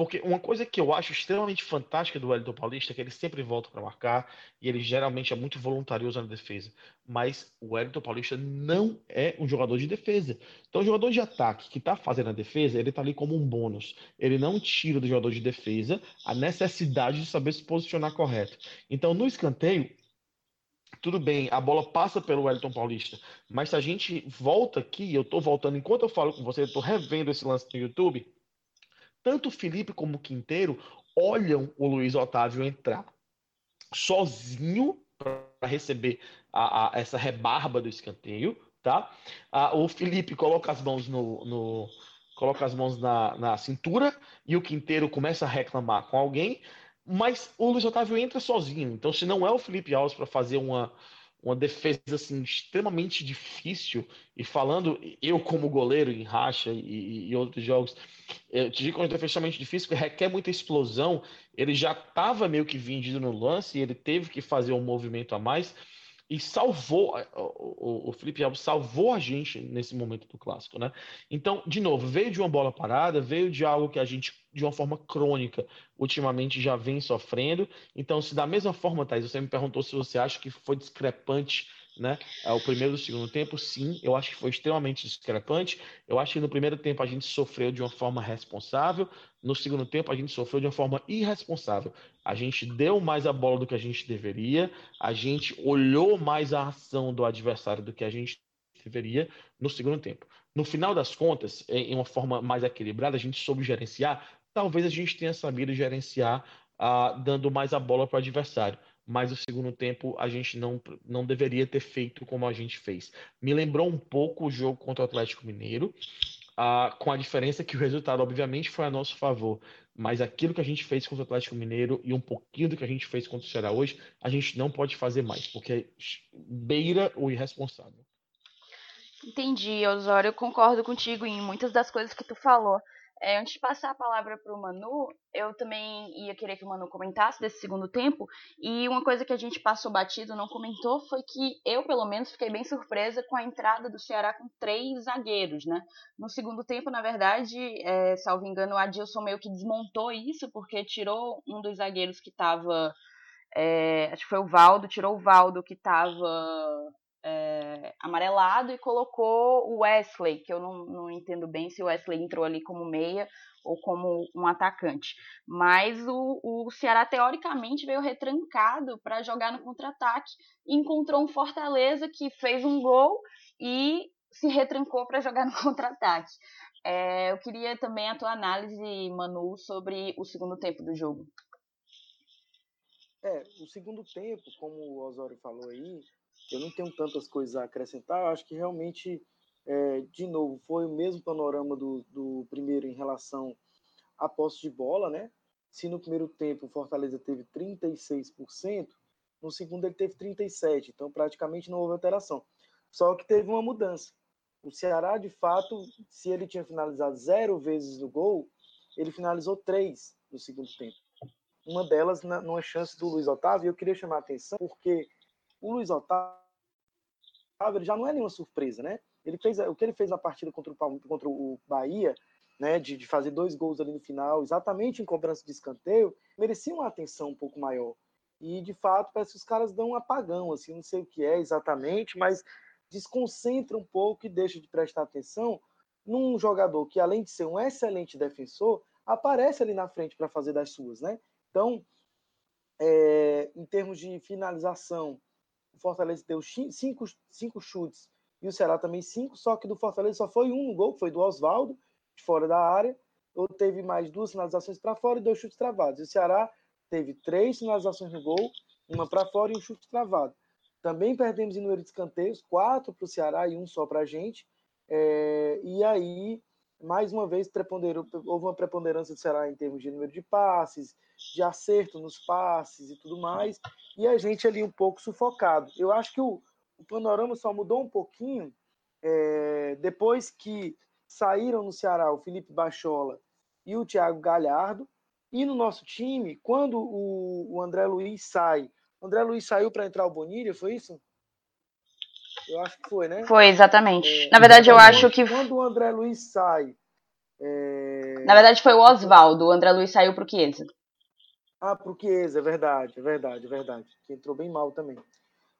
Porque uma coisa que eu acho extremamente fantástica do Wellington Paulista é que ele sempre volta para marcar e ele geralmente é muito voluntarioso na defesa. Mas o Wellington Paulista não é um jogador de defesa. Então, o jogador de ataque que está fazendo a defesa, ele está ali como um bônus. Ele não tira do jogador de defesa a necessidade de saber se posicionar correto. Então, no escanteio, tudo bem, a bola passa pelo Wellington Paulista, mas se a gente volta aqui, eu estou voltando, enquanto eu falo com você, eu estou revendo esse lance no YouTube, tanto o Felipe como o Quinteiro olham o Luiz Otávio entrar sozinho para receber a, a, essa rebarba do escanteio, tá? A, o Felipe coloca as mãos no, no coloca as mãos na, na cintura e o Quinteiro começa a reclamar com alguém, mas o Luiz Otávio entra sozinho. Então, se não é o Felipe Alves para fazer uma uma defesa assim extremamente difícil. E falando eu como goleiro em racha e, e outros jogos eu te digo que é uma defesa extremamente difícil que requer muita explosão. Ele já estava meio que vendido no lance e ele teve que fazer um movimento a mais e salvou o, Felipe Alves salvou a gente nesse momento do clássico, né? Então, de novo, veio de uma bola parada, veio de algo que a gente, de uma forma crônica, ultimamente já vem sofrendo. Então, se da mesma forma, Thais, você me perguntou se você acha que foi discrepante né? É, o primeiro e o segundo tempo, sim, eu acho que foi extremamente discrepante. Eu acho que no primeiro tempo a gente sofreu de uma forma responsável, no segundo tempo a gente sofreu de uma forma irresponsável. A gente deu mais a bola do que a gente deveria, a gente olhou mais a ação do adversário do que a gente deveria no segundo tempo. No final das contas, em uma forma mais equilibrada, a gente soube gerenciar. Talvez a gente tenha sabido gerenciar, uh, dando mais a bola para o adversário mas o segundo tempo a gente não, não deveria ter feito como a gente fez. Me lembrou um pouco o jogo contra o Atlético Mineiro, uh, com a diferença que o resultado, obviamente, foi a nosso favor. Mas aquilo que a gente fez contra o Atlético Mineiro e um pouquinho do que a gente fez contra o Ceará hoje, a gente não pode fazer mais, porque beira o irresponsável. Entendi, Osório, eu concordo contigo em muitas das coisas que tu falou. É, antes de passar a palavra para o Manu, eu também ia querer que o Manu comentasse desse segundo tempo. E uma coisa que a gente passou batido, não comentou, foi que eu, pelo menos, fiquei bem surpresa com a entrada do Ceará com três zagueiros, né? No segundo tempo, na verdade, é, salvo engano, o Adilson meio que desmontou isso, porque tirou um dos zagueiros que estava. É, acho que foi o Valdo, tirou o Valdo que estava é, amarelado e colocou o Wesley, que eu não, não entendo bem se o Wesley entrou ali como meia ou como um atacante. Mas o, o Ceará, teoricamente, veio retrancado para jogar no contra-ataque e encontrou um Fortaleza que fez um gol e se retrancou para jogar no (laughs) contra-ataque. É, eu queria também a tua análise, Manu, sobre o segundo tempo do jogo. É, o segundo tempo, como o Osório falou aí, eu não tenho tantas coisas a acrescentar. Eu acho que realmente, é, de novo, foi o mesmo panorama do, do primeiro em relação à posse de bola, né? Se no primeiro tempo o Fortaleza teve 36%, no segundo ele teve 37%, então praticamente não houve alteração. Só que teve uma mudança. O Ceará, de fato, se ele tinha finalizado zero vezes no gol, ele finalizou três no segundo tempo. Uma delas na, numa chance do Luiz Otávio, e eu queria chamar a atenção porque o Luiz Otávio ele já não é nenhuma surpresa, né? Ele fez o que ele fez na partida contra o, contra o Bahia, né, de, de fazer dois gols ali no final, exatamente em cobrança de escanteio, merecia uma atenção um pouco maior. E de fato parece que os caras dão um apagão, assim, não sei o que é exatamente, mas desconcentra um pouco e deixa de prestar atenção num jogador que além de ser um excelente defensor, aparece ali na frente para fazer das suas, né? Então, é, em termos de finalização, Fortaleza deu cinco, cinco chutes e o Ceará também cinco, só que do Fortaleza só foi um gol, que foi do Oswaldo, de fora da área, ou teve mais duas finalizações para fora e dois chutes travados. E o Ceará teve três finalizações no gol, uma para fora e um chute travado. Também perdemos em número de escanteios, quatro para o Ceará e um só para a gente. É, e aí, mais uma vez, houve uma preponderância do Ceará em termos de número de passes, de acerto nos passes e tudo mais e a gente ali um pouco sufocado. Eu acho que o, o panorama só mudou um pouquinho é, depois que saíram no Ceará o Felipe Bachola e o Thiago Galhardo. E no nosso time, quando o, o André Luiz sai, o André Luiz saiu para entrar o Bonilha, foi isso? Eu acho que foi, né? Foi, exatamente. É, Na verdade, eu acho que. Quando o André Luiz sai. É... Na verdade, foi o Oswaldo. O André Luiz saiu para o Chiesa. Ah, para o Chiesa, é verdade, é verdade, é verdade. Que entrou bem mal também.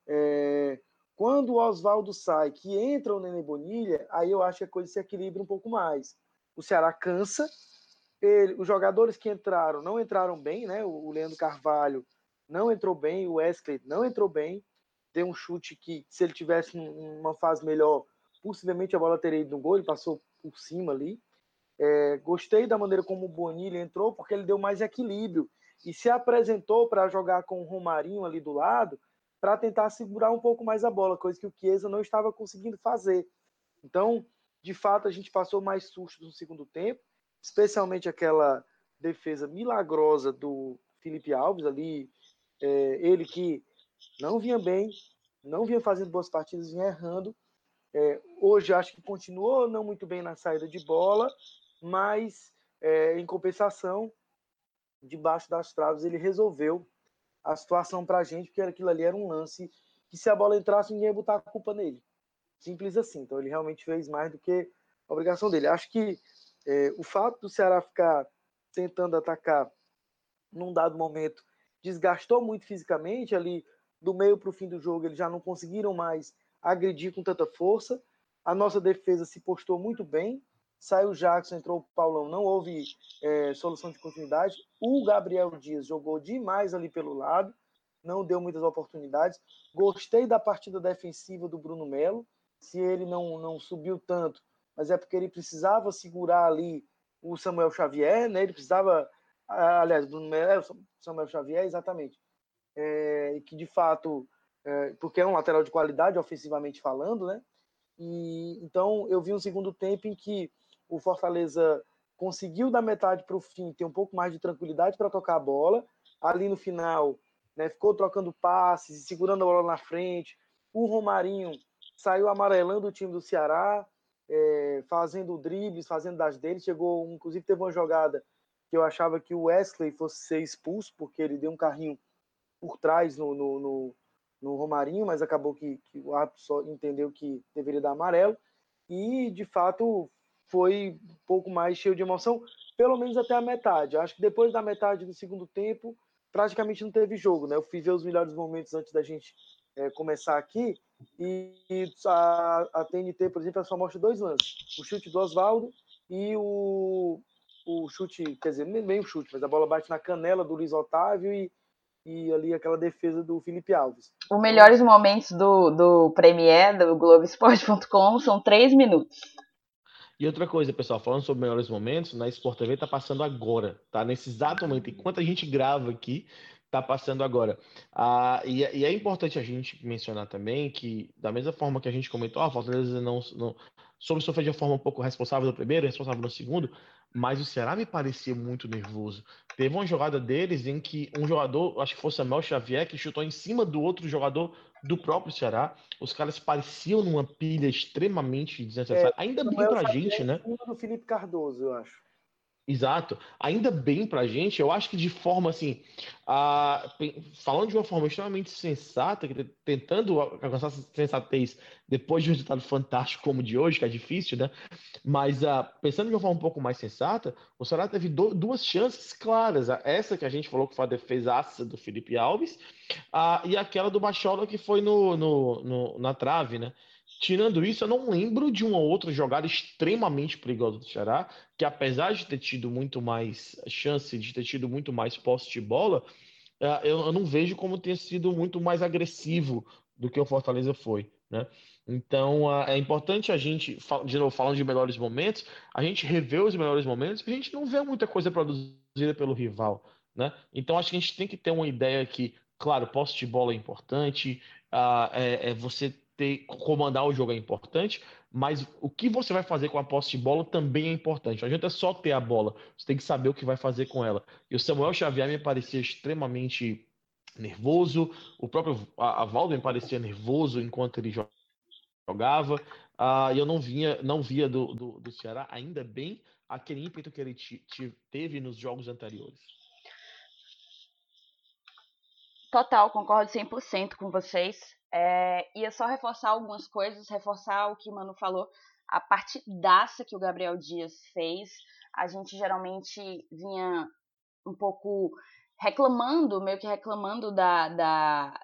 É, quando o Oswaldo sai, que entra o Nenê Bonilha, aí eu acho que a coisa se equilibra um pouco mais. O Ceará cansa, ele, os jogadores que entraram não entraram bem, né? O Leandro Carvalho não entrou bem, o Wesley não entrou bem, deu um chute que, se ele tivesse uma fase melhor, possivelmente a bola teria ido no gol, ele passou por cima ali. É, gostei da maneira como o Bonilha entrou, porque ele deu mais equilíbrio e se apresentou para jogar com o Romarinho ali do lado, para tentar segurar um pouco mais a bola, coisa que o Chiesa não estava conseguindo fazer. Então, de fato, a gente passou mais sustos no segundo tempo, especialmente aquela defesa milagrosa do Felipe Alves ali, é, ele que não vinha bem, não vinha fazendo boas partidas, vinha errando. É, hoje acho que continuou não muito bem na saída de bola, mas é, em compensação debaixo das traves, ele resolveu a situação para a gente, porque aquilo ali era um lance que se a bola entrasse, ninguém ia botar a culpa nele. Simples assim. Então ele realmente fez mais do que a obrigação dele. Acho que é, o fato do Ceará ficar tentando atacar num dado momento desgastou muito fisicamente ali do meio para o fim do jogo eles já não conseguiram mais agredir com tanta força a nossa defesa se postou muito bem saiu o Jackson, entrou o Paulão, não houve é, solução de continuidade. O Gabriel Dias jogou demais ali pelo lado, não deu muitas oportunidades. Gostei da partida defensiva do Bruno Melo, se ele não, não subiu tanto, mas é porque ele precisava segurar ali o Samuel Xavier, né? Ele precisava, aliás, Bruno Melo, é, Samuel Xavier, exatamente, é, que de fato, é, porque é um lateral de qualidade, ofensivamente falando, né? E então eu vi um segundo tempo em que o Fortaleza conseguiu da metade para o fim ter um pouco mais de tranquilidade para tocar a bola. Ali no final, né, ficou trocando passes, segurando a bola na frente. O Romarinho saiu amarelando o time do Ceará. É, fazendo dribles, fazendo das dele. Chegou, inclusive, teve uma jogada que eu achava que o Wesley fosse ser expulso, porque ele deu um carrinho por trás no, no, no, no Romarinho, mas acabou que, que, o árbitro só entendeu que deveria dar amarelo. E, de fato, foi um pouco mais cheio de emoção, pelo menos até a metade. Acho que depois da metade do segundo tempo, praticamente não teve jogo. Né? Eu fui ver os melhores momentos antes da gente é, começar aqui, e, a, a, TNT, por exemplo, só mostra dois lances: o chute do Oswaldo e o, o chute, quer dizer, nem o chute, mas a bola bate na canela do Luiz Otávio e, e ali aquela defesa do Felipe Alves. Os melhores momentos do, do Premier, do Globoesporte.com, são três minutos. E outra coisa, pessoal, falando sobre melhores momentos, na Sport TV tá passando agora, tá? Nesse exato momento, enquanto a gente grava aqui, tá passando agora. Ah, e, é, e, é importante a gente mencionar também que, da mesma forma que a gente comentou, a ah, Fortaleza não, não soube sofrer de uma forma um pouco responsável no primeiro, responsável no segundo, mas o Ceará me parecia muito nervoso. Teve uma jogada deles em que um jogador, acho que foi Samuel Xavier, que chutou em cima do outro jogador do próprio Ceará. Os caras pareciam numa pilha extremamente desnecessária. É, Ainda bem pra gente, né? do Felipe Cardoso, eu acho. Exato. Ainda bem pra gente, eu acho que de forma assim, a, falando de uma forma extremamente sensata, tentando alcançar sensatez depois de um resultado fantástico como o de hoje, que é difícil, né? Mas a, pensando de uma forma um pouco mais sensata, o Ceará teve do, duas chances claras. Essa que a gente falou que foi a defesaça do Felipe Alves, a, e aquela do Bachola que foi no, no, no na trave, né? Tirando isso, eu não lembro de uma outra jogada extremamente perigosa do Ceará, que apesar de ter tido muito mais chance, de ter tido muito mais posse de bola, é, eu não vejo como ter sido muito mais agressivo do que o Fortaleza foi, né? Então, é importante a gente, de novo, falando de melhores momentos, a gente rever os melhores momentos, porque a gente não vê muita coisa produzida pelo rival, né? Então, acho que a gente tem que ter uma ideia que, claro, posse de bola é importante, é, é você ter, comandar o jogo é importante, mas o que você vai fazer com a posse de bola também é importante. Não adianta só ter a bola, você tem que saber o que vai fazer com ela. E o Samuel Xavier me parecia extremamente nervoso, o próprio a, a Valdo me parecia nervoso enquanto ele jogava, uh, e eu não, vinha, não via do, do, do Ceará, ainda bem, aquele ímpeto que ele teve nos jogos anteriores. Total, concordo 100% com vocês. É, ia só reforçar algumas coisas, reforçar o que o Mano falou, a partidaça que o Gabriel Dias fez. A gente geralmente vinha um pouco reclamando, meio que reclamando da, da,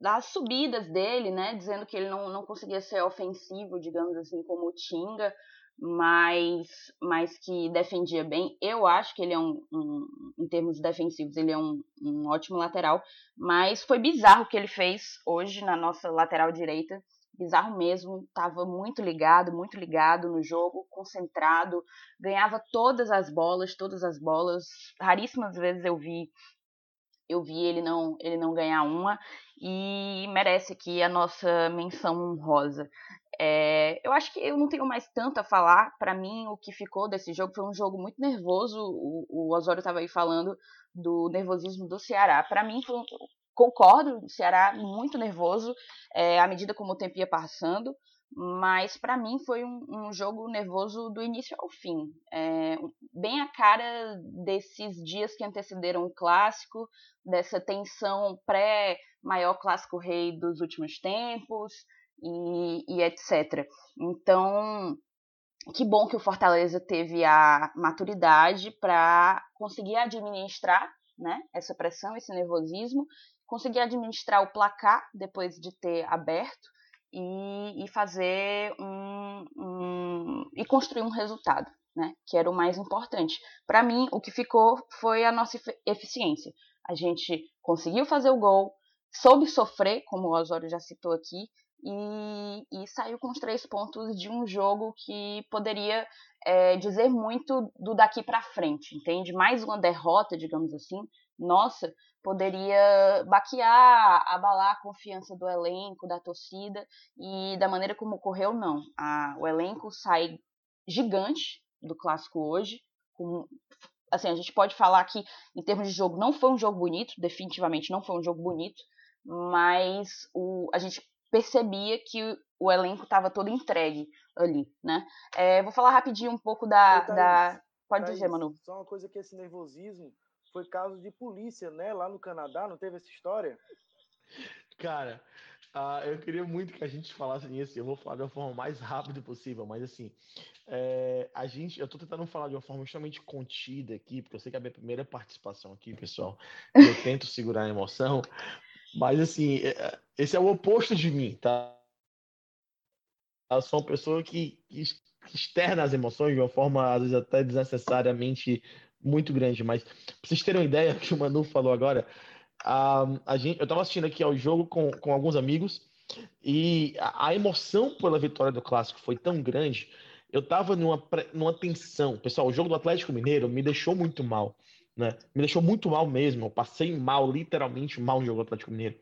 das subidas dele, né? Dizendo que ele não, não conseguia ser ofensivo, digamos assim, como o Tinga mas, mas que defendia bem. Eu acho que ele é um, um em termos defensivos, ele é um, um ótimo lateral, mas foi bizarro o que ele fez hoje na nossa lateral direita. Bizarro mesmo, estava muito ligado, muito ligado no jogo, concentrado, ganhava todas as bolas, todas as bolas. Raríssimas vezes eu vi eu vi ele não ele não ganhar uma e merece aqui a nossa menção honrosa. É, eu acho que eu não tenho mais tanto a falar. Para mim, o que ficou desse jogo foi um jogo muito nervoso. O, o Osório estava aí falando do nervosismo do Ceará. Para mim, foi, concordo, o Ceará muito nervoso é, à medida como o tempo ia passando. Mas para mim foi um, um, jogo nervoso do início ao fim. É, bem a cara desses dias que antecederam o clássico, dessa tensão pré-maior clássico rei dos últimos tempos e, e etc. Então, que bom que o Fortaleza teve a maturidade para conseguir administrar né, essa pressão, esse nervosismo, conseguir administrar o placar depois de ter aberto e, e fazer um, um, e construir um resultado, né, que era o mais importante. Para mim, o que ficou foi a nossa eficiência. A gente conseguiu fazer o gol, soube sofrer, como o Osório já citou aqui, e, e saiu com os três pontos de um jogo que poderia é, dizer muito do daqui para frente, entende? Mais uma derrota, digamos assim, nossa, poderia baquear, abalar a confiança do elenco, da torcida, e da maneira como ocorreu, não. A, o elenco sai gigante do clássico hoje, com, assim, a gente pode falar que em termos de jogo não foi um jogo bonito, definitivamente não foi um jogo bonito, mas o, a gente percebia que o, elenco estava todo entregue ali, né? É, vou falar rapidinho um pouco da... Da... Pode dizer, Manu. Só uma coisa que esse nervosismo foi caso de polícia, né? Lá no Canadá, não teve essa história? Cara, uh, eu queria muito que a gente falasse nisso. Eu vou falar da forma mais rápida possível, mas assim, é, a gente, eu tô tentando falar de uma forma extremamente contida aqui, porque eu sei que é a minha primeira participação aqui, pessoal. Eu tento segurar a emoção, mas assim, é, é, esse é o oposto de mim, tá? Eu sou uma pessoa que, externa as emoções de uma forma, às vezes, até desnecessariamente muito grande. Mas, pra vocês terem uma ideia, (laughs) que o Manu falou agora, a, a gente, eu estava assistindo aqui ao jogo com, com alguns amigos e a, a, emoção pela vitória do Clássico foi tão grande. Eu estava numa, numa tensão. Pessoal, o jogo do Atlético Mineiro me deixou muito mal. Né? Me deixou muito mal mesmo. Eu passei mal, literalmente mal no jogo do Atlético Mineiro.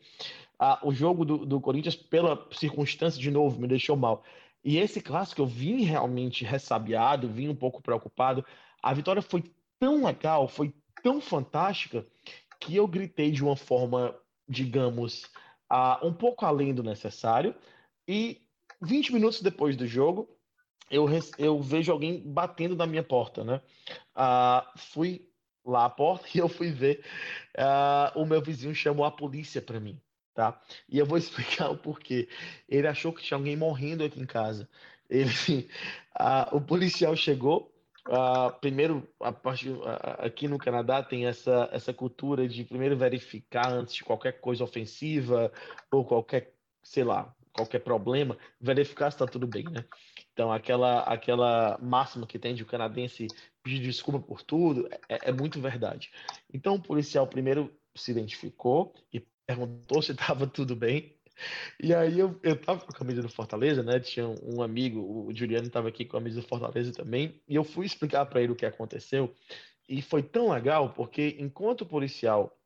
Ah, o jogo do, do Corinthians, pela circunstância, de novo, me deixou mal. E esse clássico eu vim realmente ressabiado, vim um pouco preocupado. A vitória foi tão legal, foi tão fantástica, que eu gritei de uma forma, digamos, uh, um pouco além do necessário. E 20 minutos depois do jogo, eu, eu vejo alguém batendo na minha porta, né? Uh, fui lá à porta (laughs) e eu fui ver uh, o meu vizinho chamou a polícia para mim, tá? E eu vou (laughs) explicar o porquê. Ele achou que tinha alguém morrendo aqui em casa. Ele, uh, (laughs) o policial chegou, Uh, primeiro, a parte, uh, aqui no Canadá tem essa, essa cultura de primeiro verificar antes de qualquer coisa ofensiva ou qualquer, sei lá, qualquer problema, verificar se está tudo bem, né? Então, aquela, aquela máxima que tem de o canadense pedir desculpa por tudo é, é muito verdade. Então, o policial primeiro se identificou e perguntou se estava tudo bem. E aí eu, eu tava com a camisa do Fortaleza, né? Tinha um amigo, o Juliano estava aqui com a camisa do Fortaleza também, e eu fui explicar para ele o que aconteceu. E foi tão legal, porque enquanto o policial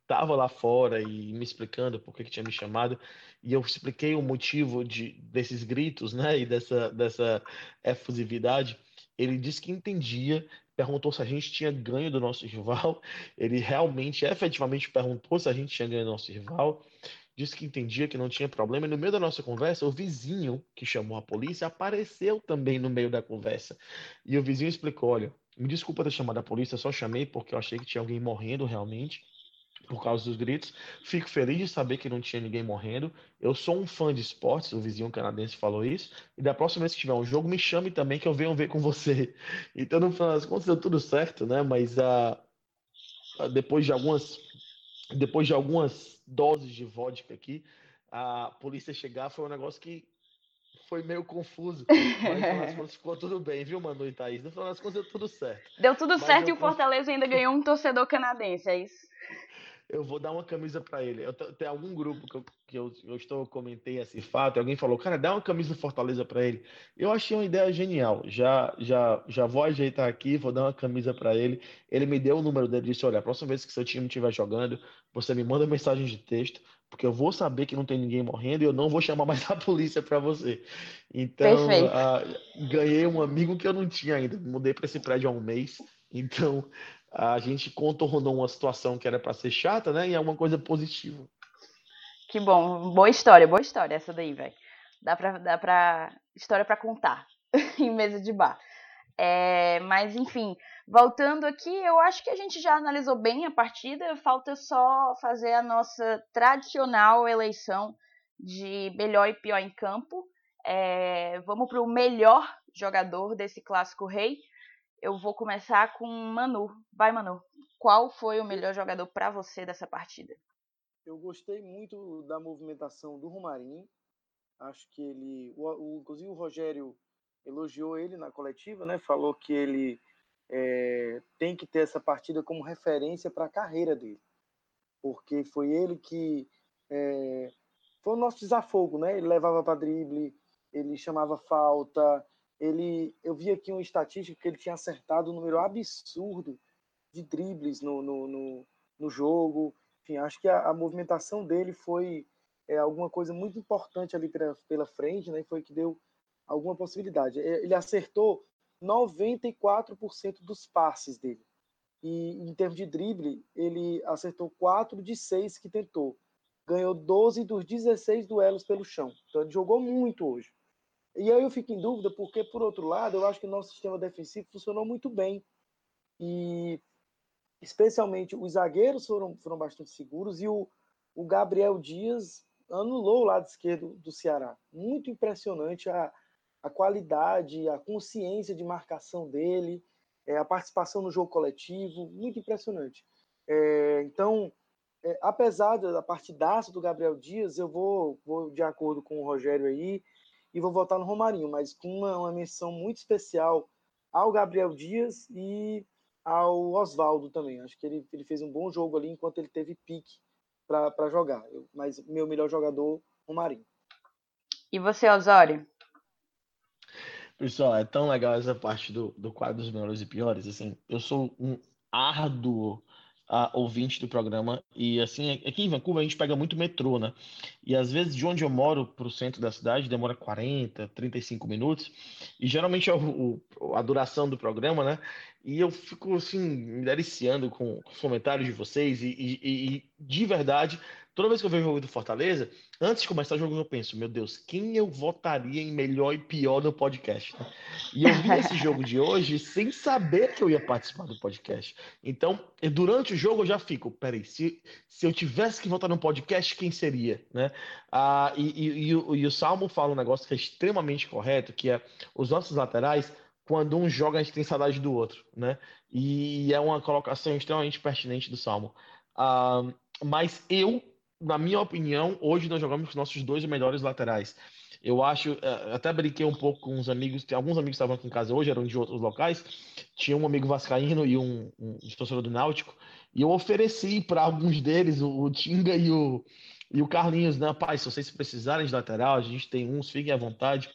estava lá fora e me explicando por que, tinha me chamado, e eu expliquei o motivo de, desses gritos, né? E dessa, dessa efusividade, ele disse que entendia perguntou se a gente tinha ganho do nosso rival. Ele realmente, efetivamente perguntou se a gente tinha ganho do nosso rival disse que entendia que não tinha problema, e no meio da nossa conversa, o vizinho que chamou a polícia apareceu também no meio da conversa. E o vizinho explicou: olha, me desculpa ter chamado a polícia, só chamei porque eu achei que tinha alguém morrendo realmente por causa dos gritos. Fico feliz de saber que não tinha ninguém morrendo. Eu sou um fã de esportes, o vizinho canadense falou isso. E da próxima vez que tiver um jogo, me chame também que eu venho ver com você. (laughs) Então, no final das contas, deu tudo certo, né? Mas uh, depois de algumas depois de algumas doses de vodka aqui, a polícia chegar foi um negócio que foi meio confuso. Mas no (laughs) ficou tudo bem, viu, Manu e Thaís? No final das contas deu tudo certo. Deu tudo mas certo e o Fortaleza ainda ganhou um torcedor canadense, é isso? Eu vou dar uma camisa para ele. Eu, tem algum grupo que, eu, que eu, eu, estou comentei esse fato, e alguém falou, cara, dá uma camisa Fortaleza para ele. Eu achei uma ideia genial. Já já já vou ajeitar aqui, vou dar uma camisa para ele. Ele me deu o número dele, disse, olha, a próxima vez que seu time estiver jogando, você me manda mensagem de texto, porque eu vou saber que não tem ninguém morrendo e eu não vou chamar mais a polícia para você. Então, uh, ganhei um amigo que eu não tinha ainda. Mudei para esse prédio há um mês. Então, a gente contornou uma situação que era para ser chata, né? E é uma coisa positiva. Que bom, boa história, boa história essa daí, velho. Dá pra, dá pra. História para contar (laughs) em mesa de bar. É, mas, enfim, voltando aqui, eu acho que a gente já analisou bem a partida. Falta só fazer a nossa tradicional eleição de melhor e pior em campo. É, vamos para o melhor jogador desse clássico rei eu vou começar com Manu. Vai, Manu. Qual foi o melhor jogador para você dessa partida? Eu gostei muito da movimentação do Romarinho. Acho que ele, o, o, inclusive o Rogério elogiou ele na coletiva, né? Falou que ele é, tem que ter essa partida como referência para a carreira dele, porque foi ele que é, foi o nosso desafogo, né? Ele levava para drible, ele chamava falta, ele, eu vi aqui uma estatística que ele tinha acertado um número absurdo de dribles no, no, no, no jogo. Enfim, acho que a, a movimentação dele foi é, alguma coisa muito importante ali pela, pela frente, né? Foi que deu alguma possibilidade. É, ele acertou 94% dos passes dele. E, em termos de drible, ele acertou 4 de 6 que tentou. ganhou 12 dos 16 duelos pelo chão. Então ele jogou muito hoje. E aí eu fico em dúvida porque, por outro lado, eu acho que o nosso sistema defensivo funcionou muito bem. E especialmente os zagueiros foram, foram bastante seguros e o, o Gabriel Dias anulou o lado esquerdo do Ceará. Muito impressionante a, a qualidade, a consciência de marcação dele, é, a participação no jogo coletivo, muito impressionante. É, então, é, apesar da partidaça do Gabriel Dias, eu vou, vou de acordo com o Rogério aí e vou votar no Romarinho, mas com uma, uma menção muito especial ao Gabriel Dias e ao Oswaldo também. Acho que ele, ele fez um bom jogo ali enquanto ele teve pique para jogar. Eu, mas meu melhor jogador, Romarinho. E você, Osório? Pessoal, é tão legal essa parte do, do quadro dos melhores e piores. Assim, eu sou um árduo a ouvinte do programa. E assim, aqui em Vancouver a gente pega muito metrô, né? E às vezes de onde eu moro para o centro da cidade demora 40, 35 minutos. E geralmente é o, o, a duração do programa, né? E eu fico assim, me deliciando com, com os comentários de vocês. E, e, e de verdade, Toda vez que eu vejo o jogo do Fortaleza, antes de começar o jogo, eu penso, meu Deus, quem eu votaria em melhor e pior no podcast? E eu vi esse (laughs) jogo de hoje sem saber que eu ia participar do podcast. Então, durante o jogo eu já fico, peraí, se, se eu tivesse que votar no podcast, quem seria? Né? Ah, e, e, e, o, e o Salmo fala um negócio que é extremamente correto, que é os nossos laterais quando um joga, a gente tem saudade do outro, né? E é uma colocação extremamente pertinente do Salmo. Ah, mas eu na minha opinião, hoje nós jogamos com os nossos dois melhores laterais. Eu acho, é, até brinquei um pouco com uns amigos, alguns amigos estavam aqui em casa hoje, eram de outros locais. Tinha um amigo vascaíno e um, um torcedor do Náutico, e eu ofereci para alguns deles, o, o Tinga e o, e o Carlinhos, né? Pai, se vocês precisarem de lateral, a gente tem uns, fiquem à vontade.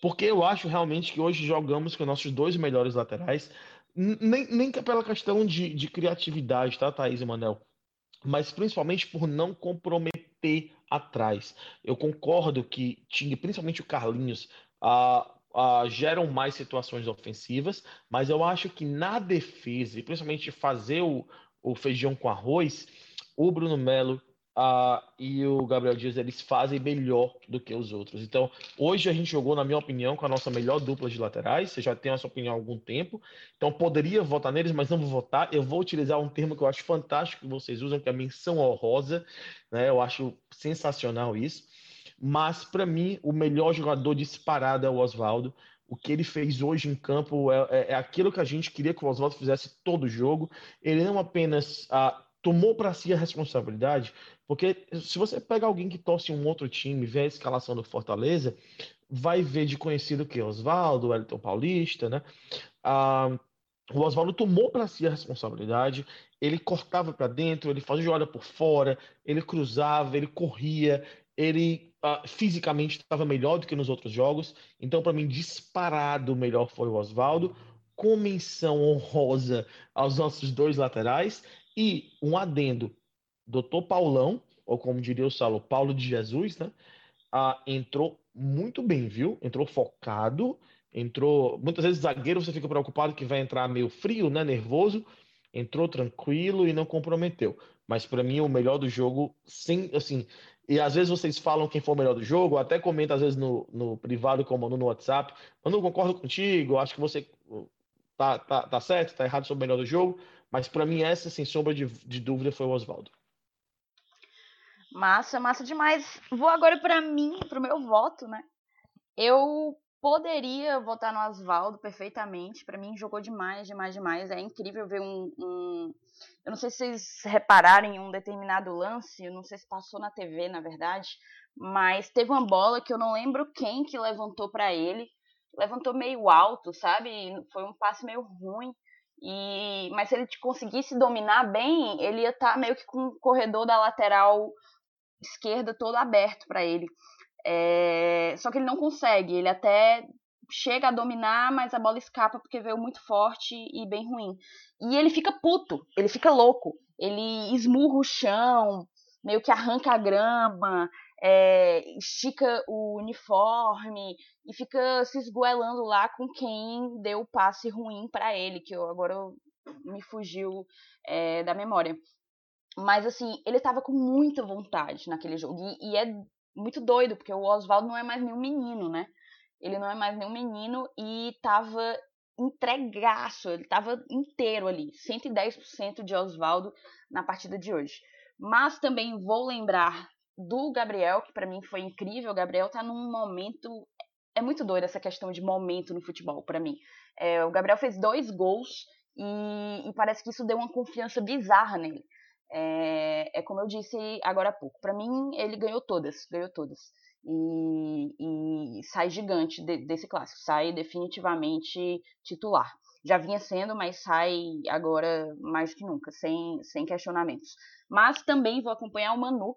Porque eu acho realmente que hoje jogamos com nossos dois melhores laterais, nem, nem pela questão de, de criatividade, tá, Thaís e Manel? Mas principalmente por não comprometer atrás. Eu concordo que tinha, principalmente o Carlinhos, uh, uh, geram mais situações ofensivas, mas eu acho que na defesa, e principalmente fazer o, o feijão com arroz, o Bruno Melo uh, e o Gabriel Dias eles fazem melhor do que os outros. Então, hoje a gente jogou, na minha opinião, com a nossa melhor dupla de laterais. Você já tem a sua opinião há algum tempo. Então, poderia votar neles, mas não vou votar. Eu vou utilizar um termo que eu acho fantástico que vocês usam, que é a menção honrosa. Né? Eu acho sensacional isso. Mas, para mim, o melhor jogador disparado é o Oswaldo. O que ele fez hoje em campo é, é, é, aquilo que a gente queria que o Oswaldo fizesse todo jogo. Ele não apenas ah, tomou para si a responsabilidade, porque se você pega alguém que torce um outro time, vê a escalação do Fortaleza, vai ver de conhecido que Oswaldo, Wellington Paulista, né? Ah, o Oswaldo tomou para si a responsabilidade, ele cortava para dentro, ele fazia jogada por fora, ele cruzava, ele corria, ele ah, fisicamente estava melhor do que nos outros jogos. Então, para mim, disparado o melhor foi o Oswaldo, com menção honrosa aos nossos dois laterais e um adendo doutor Paulão, ou como diria o Saulo, Paulo de Jesus, né? Ah, entrou muito bem, viu? Entrou focado, entrou. Muitas vezes zagueiro você fica preocupado que vai entrar meio frio, né? Nervoso. Entrou tranquilo e não comprometeu. Mas para mim o melhor do jogo, sem assim. E às vezes vocês falam quem foi o melhor do jogo, até comenta às vezes no, no privado, como no WhatsApp. Eu não concordo contigo, acho que você tá, tá, tá certo, tá errado sobre o melhor do jogo. Mas para mim, essa, sem sombra de, de dúvida, foi o Oswaldo. Massa, massa demais. Vou agora para mim, para o meu voto, né? Eu poderia votar no Oswaldo perfeitamente. Para mim, jogou demais, demais, demais. É incrível ver um, um, Eu não sei se vocês repararam em um determinado lance, eu não sei se passou na TV, na verdade, mas teve uma bola que eu não lembro quem que levantou para ele. Levantou meio alto, sabe? Foi um passe meio ruim. E, mas se ele conseguisse dominar bem, ele ia estar tá meio que com o corredor da lateral esquerda todo aberto para ele. É, só que ele não consegue, ele até chega a dominar, mas a bola escapa porque veio muito forte e bem ruim. E ele fica puto, ele fica louco, ele esmurra o chão, meio que arranca a grama, é, estica o uniforme e fica se esgoelando lá com quem deu o passe ruim para ele, que eu, agora eu, me fugiu é, da memória. Mas, assim, ele tava com muita vontade naquele jogo. E, e é muito doido, porque o Oswaldo não é mais nenhum menino, né? Ele não é mais nenhum menino e tava entregaço, ele tava inteiro ali. 110% de Oswaldo na partida de hoje. Mas também vou lembrar do Gabriel, que para mim foi incrível. O Gabriel tá num momento. É muito doido essa questão de momento no futebol, para mim. É, o Gabriel fez dois gols e, e, parece que isso deu uma confiança bizarra nele. É, é como eu disse agora há pouco. Para mim, ele ganhou todas, ganhou todas. E, e sai gigante de, desse clássico, sai definitivamente titular. Já vinha sendo, mas sai agora mais que nunca, sem, sem questionamentos. Mas também vou acompanhar o Manu,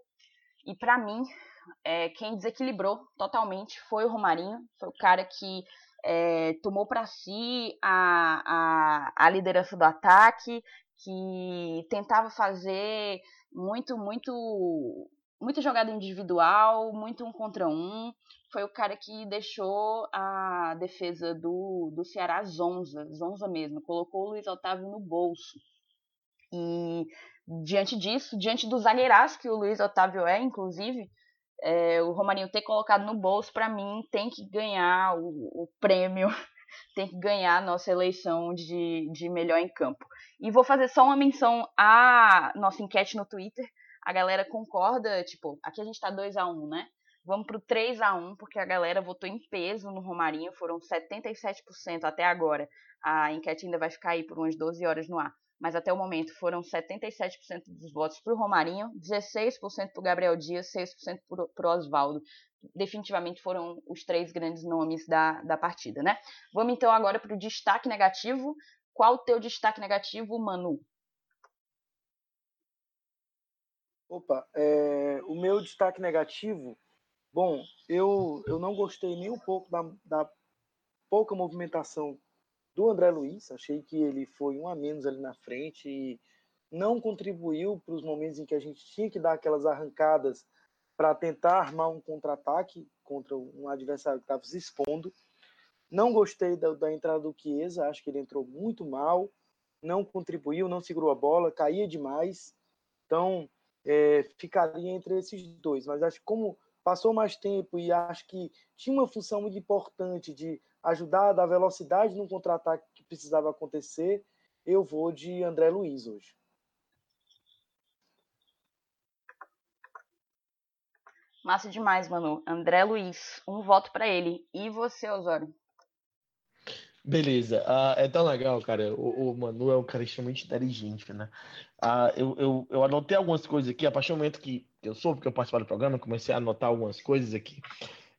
e para mim, é, quem desequilibrou totalmente foi o Romarinho, foi o cara que é, tomou para si a, a, a liderança do ataque, que tentava fazer muito, muito, muita jogada individual, muito um contra um. Foi o cara que deixou a defesa do, do Ceará zonza, zonza mesmo, colocou o Luiz Otávio no bolso. E diante disso, diante do zagueiraço que o Luiz Otávio é, inclusive, é, o Romarinho ter colocado no bolso, para mim, tem que ganhar o, o, prêmio, (laughs) tem que ganhar a nossa eleição de, de melhor em campo. E vou fazer só uma menção à nossa enquete no Twitter. A galera concorda, tipo, aqui a gente tá 2 a 1 né? Vamos pro 3 a 1 porque a galera votou em peso no Romarinho, foram 77% até agora. A enquete ainda vai ficar aí por umas 12 horas no ar mas até o momento foram 77% dos votos para o Romarinho, 16% para o Gabriel Dias, 6% para o Oswaldo. Definitivamente foram os três grandes nomes da, da partida, né? Vamos então agora para o destaque negativo. Qual o teu destaque negativo, Manu? Opa, é, o meu destaque negativo, bom, eu, eu não gostei nem um pouco da, da pouca movimentação do André Luiz. Achei que ele foi um a menos ali na frente e não contribuiu para os momentos em que a gente tinha que dar aquelas arrancadas para tentar armar um contra-ataque contra um adversário que estava se expondo. Não gostei da, da, entrada do Chiesa, acho que ele entrou muito mal, não contribuiu, não segurou a bola, caía demais. Então, é, ficaria entre esses dois. Mas acho que como passou mais tempo e acho que tinha uma função muito importante de ajudar a dar velocidade no contra-ataque que precisava acontecer, eu vou de André Luiz hoje. Massa demais, Manu. André Luiz, um voto para ele. E você, Osório? Beleza, uh, é tão legal, cara. O, o, Manu é um cara extremamente inteligente, né? Uh, eu, eu, eu anotei algumas coisas aqui, a partir do momento que eu soube que eu participava do programa, comecei a anotar algumas coisas aqui.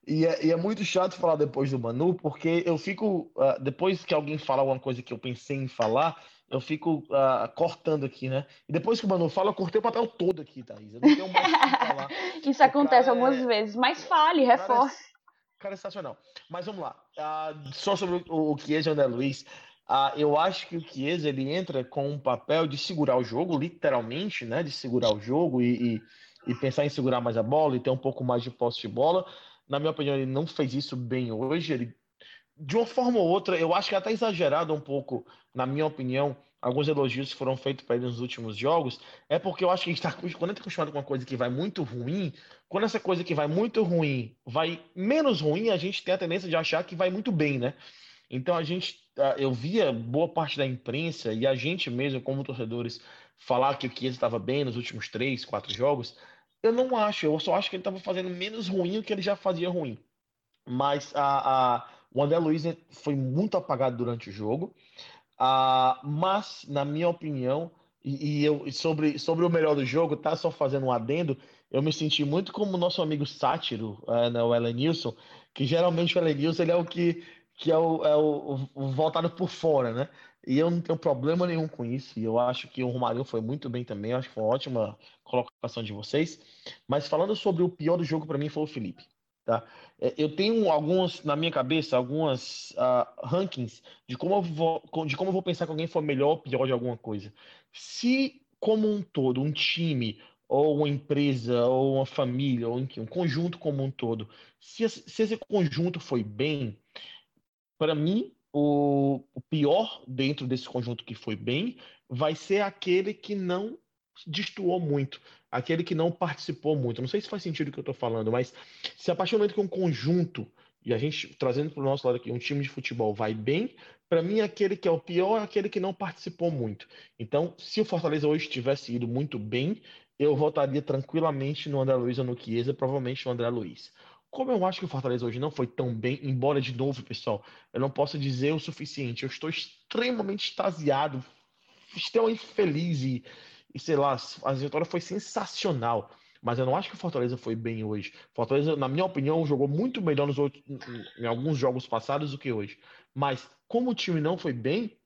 E é, e é, muito chato falar depois do Manu, porque eu fico. Uh, depois que alguém fala alguma coisa que eu pensei em falar, eu fico uh, cortando aqui, né? E depois que o Manu fala, eu cortei o papel todo aqui, Thaís. Eu não tenho mais o que falar. (laughs) Isso o acontece algumas é... vezes, mas fale, reforce. Cara, é, cara, é sensacional. Mas vamos lá. Uh, só sobre o, o Chiesa e o André Luiz. Uh, eu acho que o Chiesa ele entra com um papel de segurar o jogo, literalmente, né? De segurar o jogo e, e, e pensar em segurar mais a bola e ter um pouco mais de posse de bola na minha opinião, ele não fez isso bem hoje. Ele, de uma forma ou outra, eu acho que é até exagerado um pouco, na minha opinião, alguns elogios que foram feitos para ele nos últimos jogos, é porque eu acho que a gente está quando a gente está acostumado com uma coisa que vai muito ruim, quando essa coisa que vai muito ruim vai menos ruim, a gente tem a tendência de achar que vai muito bem, né? Então a gente, eu via boa parte da imprensa e a gente mesmo, como torcedores, falar que o Chiesa estava bem nos últimos três, quatro jogos. Eu não acho, eu só acho que ele estava fazendo menos ruim do que ele já fazia ruim. Mas a, a, o André Luiz foi muito apagado durante o jogo. A, mas, na minha opinião, e, e, eu sobre, sobre o melhor do jogo, tá só fazendo um adendo, eu me senti muito como o nosso amigo sátiro, é, né, o Elenilson, que geralmente o Elenilson ele é o que, que é, o, é o, o voltado por fora, né? E eu não tenho problema nenhum com isso. E eu acho que o Romarinho foi muito bem também. Eu acho que foi uma ótima colocação de vocês. Mas falando sobre o pior do jogo, para mim foi o Felipe. Tá? É, eu tenho alguns, na minha cabeça, algumas uh, rankings de como, eu vou, de como eu vou pensar que alguém foi melhor ou pior de alguma coisa. Se, como um todo, um time, ou uma empresa, ou uma família, ou um conjunto como um todo, se, se esse conjunto foi bem, para mim, o, o pior dentro desse conjunto que foi bem vai ser aquele que não destoou muito, aquele que não participou muito. Não sei se faz sentido o que eu estou falando, mas se a partir do momento que um conjunto, e a gente trazendo para o nosso lado aqui, um time de futebol vai bem, para mim aquele que é o pior é aquele que não participou muito. Então, se o Fortaleza hoje tivesse ido muito bem, eu votaria tranquilamente no André Luiz ou no Chiesa, provavelmente no André Luiz. Como eu acho que o Fortaleza hoje não foi tão bem, embora de novo, pessoal, eu não posso dizer o suficiente. Eu estou extremamente extasiado, extremamente feliz e, e sei lá, a vitória foi sensacional. Mas eu não acho que o Fortaleza foi bem hoje. Fortaleza, na minha opinião, jogou muito melhor nos outros, em alguns jogos passados do que hoje. Mas como o time não foi bem,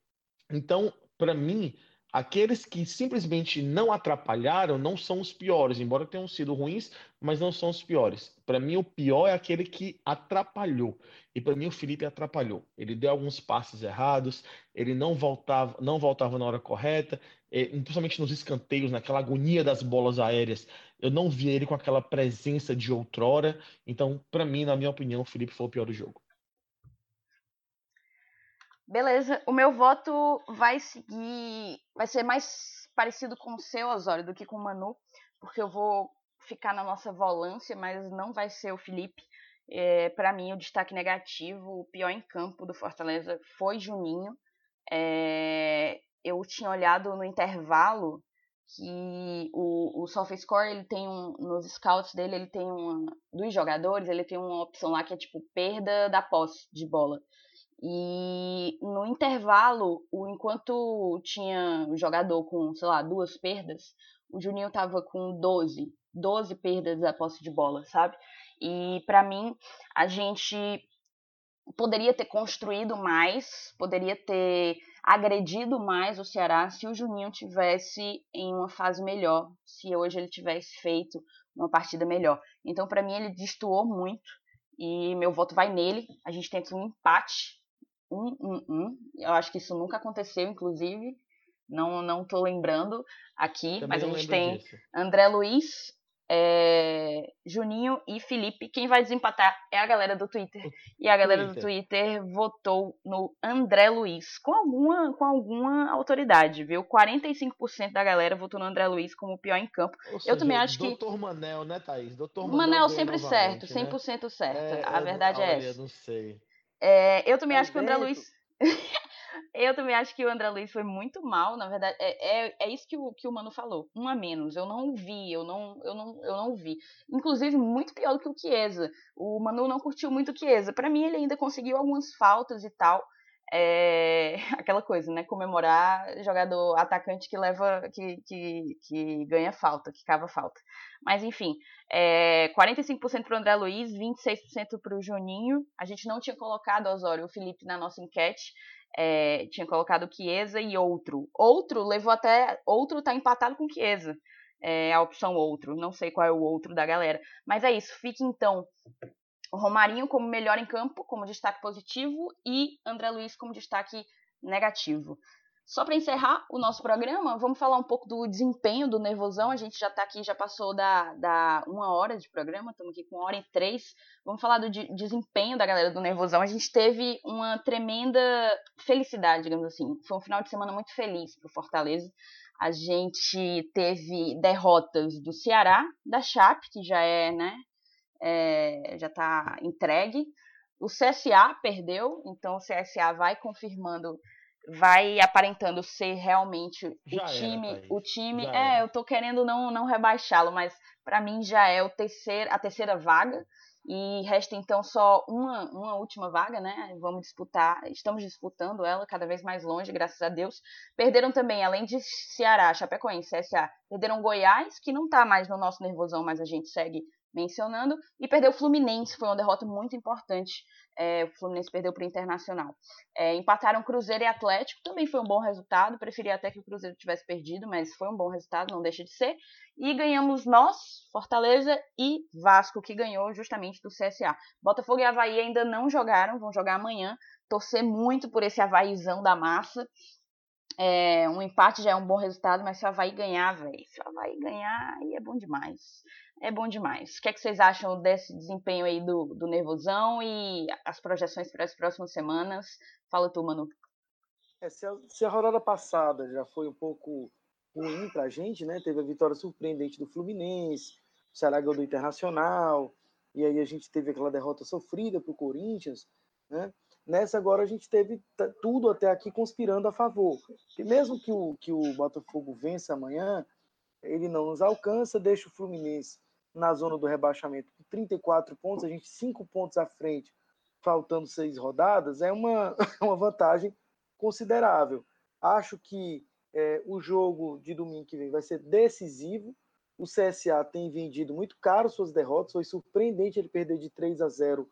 então, para mim, Aqueles que simplesmente não atrapalharam não são os piores, embora tenham sido ruins, mas não são os piores. Para mim, o pior é aquele que atrapalhou. E para mim, o Felipe atrapalhou. Ele deu alguns passes errados, ele não voltava, não voltava na hora correta, principalmente nos escanteios, naquela agonia das bolas aéreas. Eu não vi ele com aquela presença de outrora. Então, para mim, na minha opinião, o Felipe foi o pior do jogo. Beleza, o meu voto vai seguir, vai ser mais parecido com o seu, Osório, do que com o Manu, porque eu vou ficar na nossa volância, mas não vai ser o Felipe. É, para mim, o destaque negativo, o pior em campo do Fortaleza foi Juninho. É, eu tinha olhado no intervalo que o, o SofaScore, ele tem um, nos scouts dele, ele tem uma, dos jogadores, ele tem uma opção lá que é tipo perda da posse de bola. E no intervalo, o, enquanto tinha um jogador com, sei lá, duas perdas, o Juninho tava com 12, 12 perdas da posse de bola, sabe? E para mim, a gente poderia ter construído mais, poderia ter agredido mais o Ceará se o Juninho tivesse em uma fase melhor, se hoje ele tivesse feito uma partida melhor. Então, para mim, ele destoou muito e meu voto vai nele. A gente aqui um empate um, um, um. Eu acho que isso nunca aconteceu, inclusive. Não, não tô lembrando aqui, Também mas a gente tem disso. André Luiz, é, Juninho e Felipe. Quem vai desempatar é a galera do Twitter. E a galera Twitter. do Twitter votou no André Luiz, com alguma, com alguma autoridade, viu? 45% da galera votou no André Luiz como o pior em campo. Seja, eu também acho que. Doutor Manel, né, Thaís? Doutor Manel, Manel sempre certo, 100% né? certo. É, a verdade é essa. não sei. É, eu também acho que o André Luiz. (laughs) eu também acho que o André Luiz foi muito mal, na verdade. É, é, é isso que o, que o Mano falou. Um a menos. Eu não vi, eu não, eu não, eu não vi. Inclusive, muito pior do que o Chiesa. O Manu não curtiu muito o Chiesa. Para mim, ele ainda conseguiu algumas faltas e tal é (laughs) aquela coisa, né? Comemorar jogador atacante que leva, que, que, que ganha falta, que cava falta. Mas enfim, é, 45% para o André Luiz, 26% para o Juninho. A gente não tinha colocado Osório o Felipe na nossa enquete. É, tinha colocado Chiesa e outro. Outro levou até. Outro tá empatado com Chiesa. É a opção outro. Não sei qual é o outro da galera. Mas é isso. Fique então Romarinho como melhor em campo, como destaque positivo, e André Luiz como destaque negativo. Só para encerrar o nosso programa, vamos falar um pouco do desempenho do Nervosão. A gente já está aqui, já passou da, da uma hora de programa, estamos aqui com uma hora e três. Vamos falar do de, desempenho da galera do Nervosão. A gente teve uma tremenda felicidade, digamos assim. Foi um final de semana muito feliz para o Fortaleza. A gente teve derrotas do Ceará, da Chape, que já é, né, é, já está entregue. O CSA perdeu, então o CSA vai confirmando, vai aparentando ser realmente já o time. Era, o time, já é, era. eu tô querendo não, não rebaixá-lo, mas para mim já é o terceiro, a terceira vaga. E resta então só uma, uma última vaga, né? Vamos disputar, estamos disputando ela cada vez mais longe, graças a Deus. Perderam também, além de Ceará, Chapecoense, CSA, perderam Goiás, que não está mais no nosso nervosão, mas a gente segue mencionando, e perdeu o Fluminense, foi uma derrota muito importante. É, o Fluminense perdeu para o Internacional. É, empataram Cruzeiro e Atlético, também foi um bom resultado. Preferia até que o Cruzeiro tivesse perdido, mas foi um bom resultado, não deixa de ser. E ganhamos nós, Fortaleza e Vasco, que ganhou justamente do CSA. Botafogo e Havaí ainda não jogaram, vão jogar amanhã. Torcer muito por esse Havaízão da massa. É, um empate já é um bom resultado, mas se Havaí ganhar, velho, se Havaí ganhar, aí é bom demais é bom demais. O que, é que vocês acham desse desempenho aí do, do Nervosão e as projeções para as próximas semanas? Fala tu, Manu. É, se, a, se, a, rodada passada já foi um pouco ruim para a gente, né? Teve a vitória surpreendente do Fluminense, o Ceará ganhou do Internacional, e aí a gente teve aquela derrota sofrida para o Corinthians, né? Nessa agora a gente teve tudo até aqui conspirando a favor. E mesmo que o, que o Botafogo vença amanhã, ele não nos alcança, deixa o Fluminense na zona do rebaixamento com 34 pontos, a gente 5 pontos à frente, faltando seis rodadas, é uma, (laughs) uma vantagem considerável. Acho que é, o jogo de domingo que vem vai ser decisivo. O CSA tem vendido muito caro suas derrotas, foi surpreendente ele perder de 3 a 0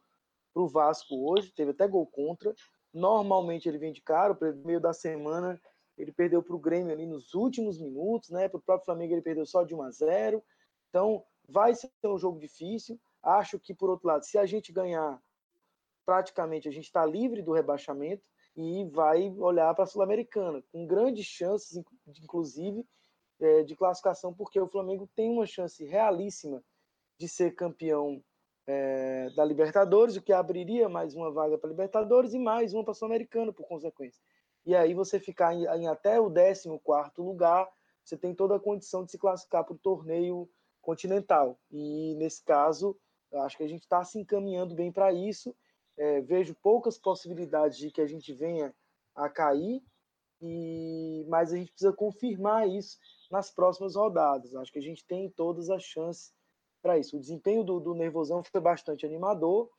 para o Vasco hoje, teve até gol contra. Normalmente ele vende caro, no meio da semana ele perdeu para o Grêmio ali nos últimos minutos, né? Para o próprio Flamengo ele perdeu só de 1 a 0. Então vai ser um jogo difícil. Acho que, por outro lado, se a gente ganhar, praticamente a gente está livre do rebaixamento e vai olhar para a Sul-Americana, com grandes chances, inclusive, é, de classificação, porque o Flamengo tem uma chance realíssima de ser campeão é, da Libertadores, o que abriria mais uma vaga para Libertadores e mais uma para Sul-Americana, por consequência. E aí você ficar em, em até o 14 lugar, você tem toda a condição de se classificar para o torneio continental. E nesse caso, acho que a gente está se encaminhando bem para isso. É, vejo poucas possibilidades de que a gente venha a cair, e mas a gente precisa confirmar isso nas próximas rodadas. Acho que a gente tem todas as chances para isso. O desempenho do, do Nervosão foi bastante animador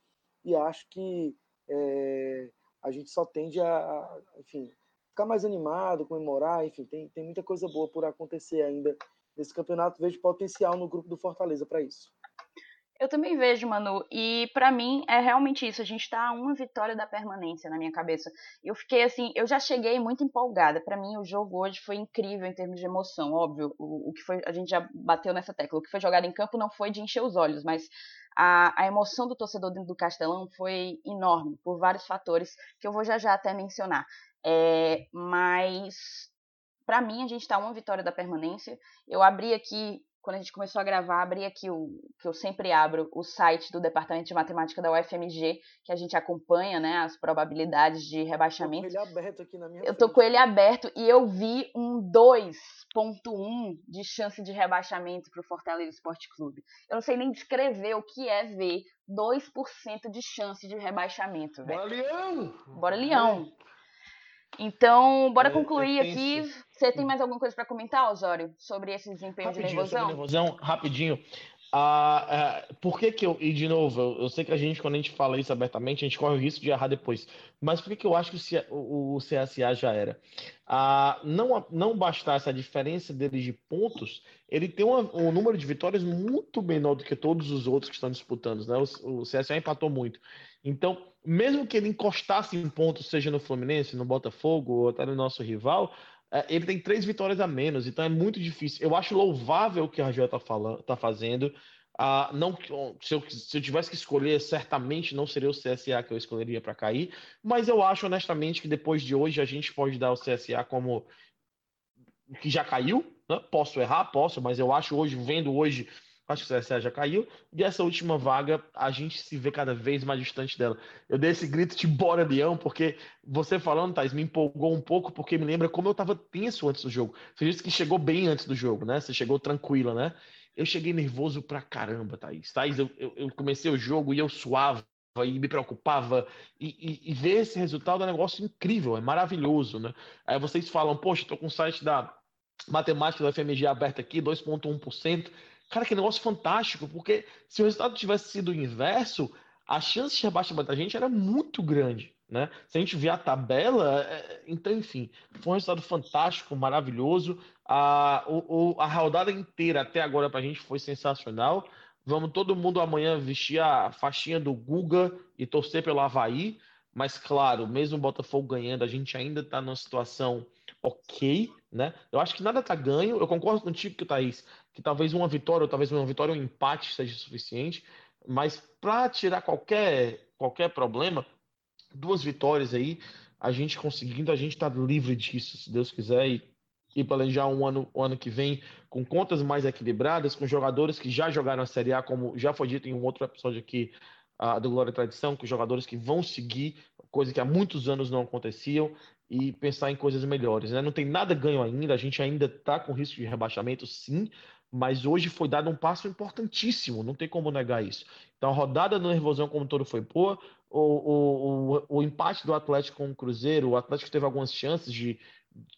e acho que é, a gente só tende a, a, enfim, ficar mais animado, comemorar, enfim, tem, tem muita coisa boa por acontecer ainda nesse campeonato. Vejo potencial no grupo do Fortaleza para isso. Eu também vejo, Manu, e para mim é realmente isso. A gente tá a uma vitória da permanência na minha cabeça. Eu fiquei assim, eu já cheguei muito empolgada. Para mim, o jogo hoje foi incrível em termos de emoção. Óbvio, o, o, que foi, a gente já bateu nessa tecla. O que foi jogado em campo não foi de encher os olhos, mas a, a emoção do torcedor dentro do Castelão foi enorme por vários fatores que eu vou já já até mencionar. É, mas para mim a gente está uma vitória da permanência. Eu abri aqui quando a gente começou a gravar, abri aqui o que eu sempre abro, o site do Departamento de Matemática da UFMG, que a gente acompanha, né, as probabilidades de rebaixamento. Eu tô com ele aberto aqui na minha Eu tô com ele aberto e eu vi um 2.1 de chance de rebaixamento para o Fortaleza Esporte Clube. Eu não sei nem descrever o que é ver 2% de chance de rebaixamento, velho. Bora Leão! Bora Leão! Então, bora é, concluir aqui. Você tem mais alguma coisa para comentar, Osório, sobre esse desempenho rapidinho, de nervosão? Nervosão, rapidinho. Ah, ah, por que que eu, e de novo, eu, eu, sei que a gente, quando a gente fala isso abertamente, a gente corre o risco de errar depois, mas por que que eu acho que o, o CSA já era? Ah, não, não bastar essa diferença dele de pontos, ele tem uma, um número de vitórias muito menor do que todos os outros que estão disputando, né? O, o CSA empatou muito. Então, mesmo que ele encostasse em pontos, seja no Fluminense, no Botafogo ou até no nosso rival, ele tem três vitórias a menos, então é muito difícil. Eu acho louvável o que a Rafael está falando, tá fazendo. Ah, não, se eu, se eu tivesse que escolher, certamente não seria o CSA que eu escolheria para cair, mas eu acho honestamente que depois de hoje a gente pode dar o CSA como que já caiu. Né? Posso errar, posso, mas eu acho hoje, vendo hoje acho que o CSA já caiu, e essa última vaga a gente se vê cada vez mais distante dela. Eu dei esse grito de bora leão, porque você falando, Thais, me empolgou um pouco, porque me lembra como eu tava tenso antes do jogo. Você disse que chegou bem antes do jogo, né? Você chegou tranquila, né? Eu cheguei nervoso pra caramba, Thaís. Thaís, eu, eu, eu comecei o jogo e eu suava e me preocupava e, e, e, ver esse resultado é um negócio incrível, é maravilhoso, né? Aí vocês falam, poxa, tô com o site da matemática da FMG aberto aqui, 2.1%. Cara, que negócio fantástico, porque se o resultado tivesse sido o inverso, a chance de rebaixamento da gente era muito grande, né? Se a gente ver a tabela, é... então, enfim, foi um resultado fantástico, maravilhoso. A, o, a rodada inteira até agora para a gente foi sensacional. Vamos todo mundo amanhã vestir a faixinha do Guga e torcer pelo Havaí. Mas, claro, mesmo o Botafogo ganhando, a gente ainda está numa situação ok, né? Eu acho que nada está ganho. Eu concordo contigo, Thaís, que talvez uma vitória, ou talvez uma vitória um empate seja suficiente, mas para tirar qualquer, qualquer problema, duas vitórias aí, a gente conseguindo, a gente está livre disso, se Deus quiser, e, e planejar um ano, um ano que vem com contas mais equilibradas, com jogadores que já jogaram a Série A, como já foi dito em um outro episódio aqui uh, do Glória e Tradição, com jogadores que vão seguir coisa que há muitos anos não aconteciam, e pensar em coisas melhores. Né? Não tem nada ganho ainda, a gente ainda está com risco de rebaixamento, sim, mas hoje foi dado um passo importantíssimo, não tem como negar isso. Então a rodada do Nervosão como todo foi boa, o, o, o, o empate do Atlético com o Cruzeiro, o Atlético teve algumas chances de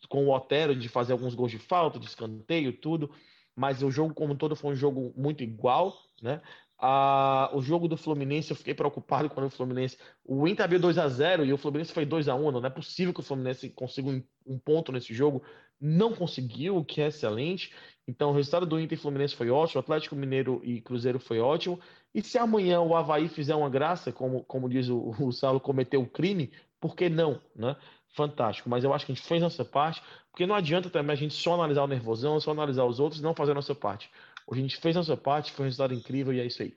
com o Otero de fazer alguns gols de falta, de escanteio, tudo, mas o jogo como todo foi um jogo muito igual, né? Ah, o jogo do Fluminense, eu fiquei preocupado quando o Fluminense. O Inter abriu 2 a 0 e o Fluminense foi 2 a 1 Não é possível que o Fluminense consiga um, um, ponto nesse jogo. Não conseguiu, o que é excelente. Então, o resultado do Inter e Fluminense foi ótimo. Atlético Mineiro e Cruzeiro foi ótimo. E se amanhã o Havaí fizer uma graça, como, como diz o, (laughs) o Saulo, cometeu o crime, por que não? Né? Fantástico. Mas eu acho que a gente fez nossa parte, porque não adianta também a gente só analisar o nervosão, só analisar os outros e não fazer a nossa parte. A gente fez a nossa parte, foi um resultado incrível e é isso aí.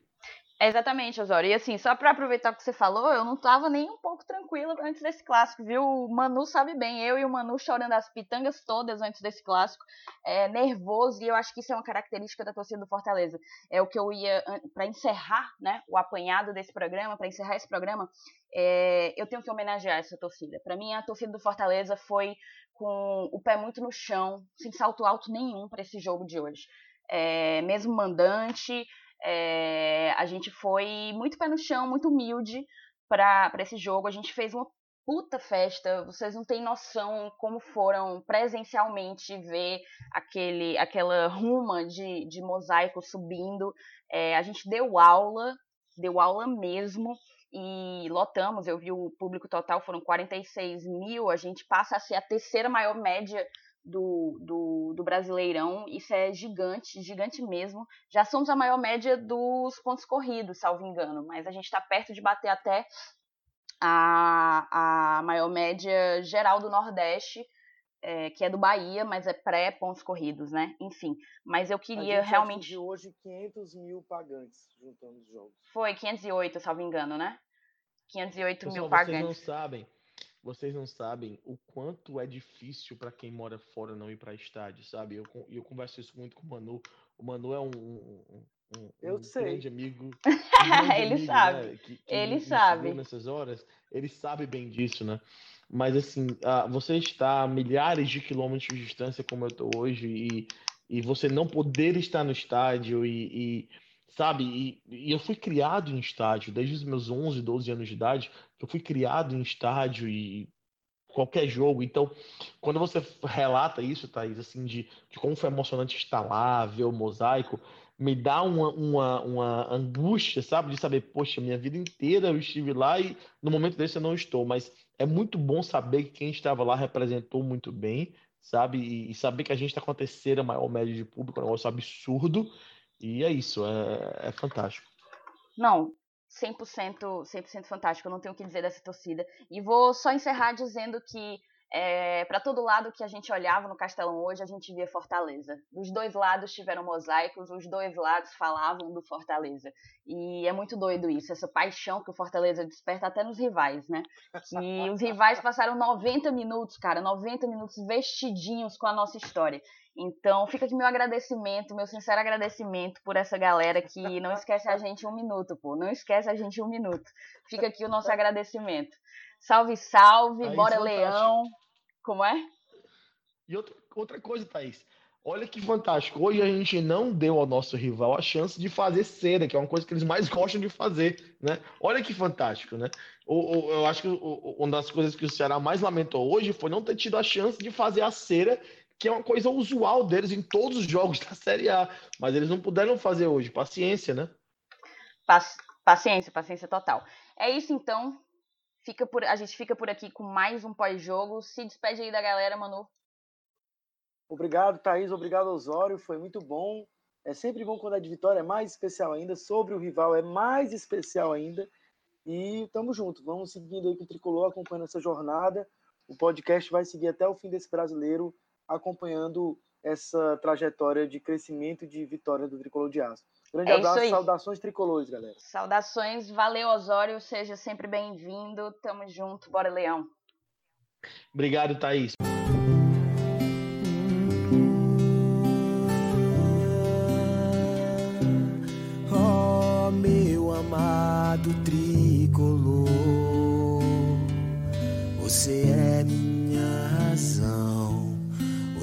Exatamente, Osório. E assim, só para aproveitar o que você falou, eu não tava nem um pouco tranquila antes desse clássico, viu? O Manu sabe bem, eu e o Manu chorando as pitangas todas antes desse clássico, é, nervoso, e eu acho que isso é uma característica da torcida do Fortaleza. É o que eu ia, para encerrar né, o apanhado desse programa, para encerrar esse programa, é, eu tenho que homenagear essa torcida. Para mim, a torcida do Fortaleza foi com o pé muito no chão, sem salto alto nenhum para esse jogo de hoje é, mesmo mandante, é, a gente foi muito pé no chão, muito humilde para esse jogo. A gente fez uma puta festa. Vocês não têm noção como foram presencialmente ver aquele, aquela ruma de, de mosaico subindo. É, a gente deu aula, deu aula mesmo. E lotamos, eu vi o público total, foram 46 mil. A gente passa a ser a terceira maior média do, do, do, Brasileirão. Isso é gigante, gigante mesmo. Já somos a maior média dos pontos corridos, salvo engano, mas a gente está perto de bater até a, a maior média geral do Nordeste, é, que é do Bahia, mas é pré-pontos corridos, né? Enfim, mas eu queria a gente realmente. hoje 500 mil pagantes juntando os jogos. Foi 508, salvo engano, né? 508 Pessoal, mil pagantes. Vocês não sabem vocês não sabem o quanto é difícil para quem mora fora não ir para estádio, sabe? Eu, eu converso isso muito com o Manu. O Manu é um, um, um, um grande amigo. (laughs) Um grande ele amigo, sabe. Né? Que, que ele sabe. Nessas horas. Ele sabe bem disso, né? Mas assim, uh, você está a milhares de quilômetros de distância, como eu estou hoje, e, e você não poder estar no estádio e, e sabe? E, e, eu fui criado em estádio, desde os meus 11, 12 anos de idade, eu fui criado em estádio e qualquer jogo. Então, quando você relata isso, Thaís, assim, de, de como foi emocionante estar lá, ver o mosaico, me dá uma, uma, uma angústia, sabe? De saber, poxa, minha vida inteira eu estive lá e no momento desse eu não estou. Mas é muito bom saber que quem estava lá representou muito bem, sabe? E, saber que a gente está com a terceira maior média de público, é um negócio absurdo. E é isso, é, é fantástico. Não, 100%, 100% fantástico, eu não tenho o que dizer dessa torcida. E vou só encerrar dizendo que é, para todo lado que a gente olhava no Castelão hoje, a gente via Fortaleza. Os dois lados tiveram mosaicos, os dois lados falavam do Fortaleza. E é muito doido isso, essa paixão que o Fortaleza desperta até nos rivais, né? Que os rivais passaram 90 minutos, cara, 90 minutos vestidinhos com a nossa história. Então, fica aqui meu agradecimento, meu sincero agradecimento por essa galera que não esquece a gente um minuto, pô. Não esquece a gente um minuto. Fica aqui o nosso agradecimento. Salve, salve, Thaís, bora Leão. Como é? E outra, outra coisa, Thaís. Olha que fantástico. Hoje a gente não deu ao nosso rival a chance de fazer cera, que é uma coisa que eles mais (laughs) gostam de fazer, né? Olha que fantástico, né? eu acho que uma das coisas que o Ceará mais lamentou hoje foi não ter tido a chance de fazer a cera, que é uma coisa usual deles em todos os jogos da Série A. Mas eles não puderam fazer hoje. Paciência, né? Paciência, paciência total. É isso então fica por, a gente fica por aqui com mais um pós-jogo. Se despede aí da galera, Manu. Obrigado, Thaís. Obrigado, Osório. Foi muito bom. É sempre bom quando é de vitória, é mais especial ainda. Sobre o rival, é mais especial ainda. E tamo junto. Vamos seguindo aí com o Tricolor, acompanhando essa jornada. O podcast vai seguir até o fim desse brasileiro, acompanhando essa trajetória de crescimento e de vitória do Tricolor de Aço. Grande é abraço, saudações tricolores, galera. Saudações, valeu Osório, seja sempre bem-vindo, tamo junto, bora Leão. Obrigado, Thaís. Oh, meu amado tricolor, Você é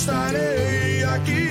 Estarei aqui,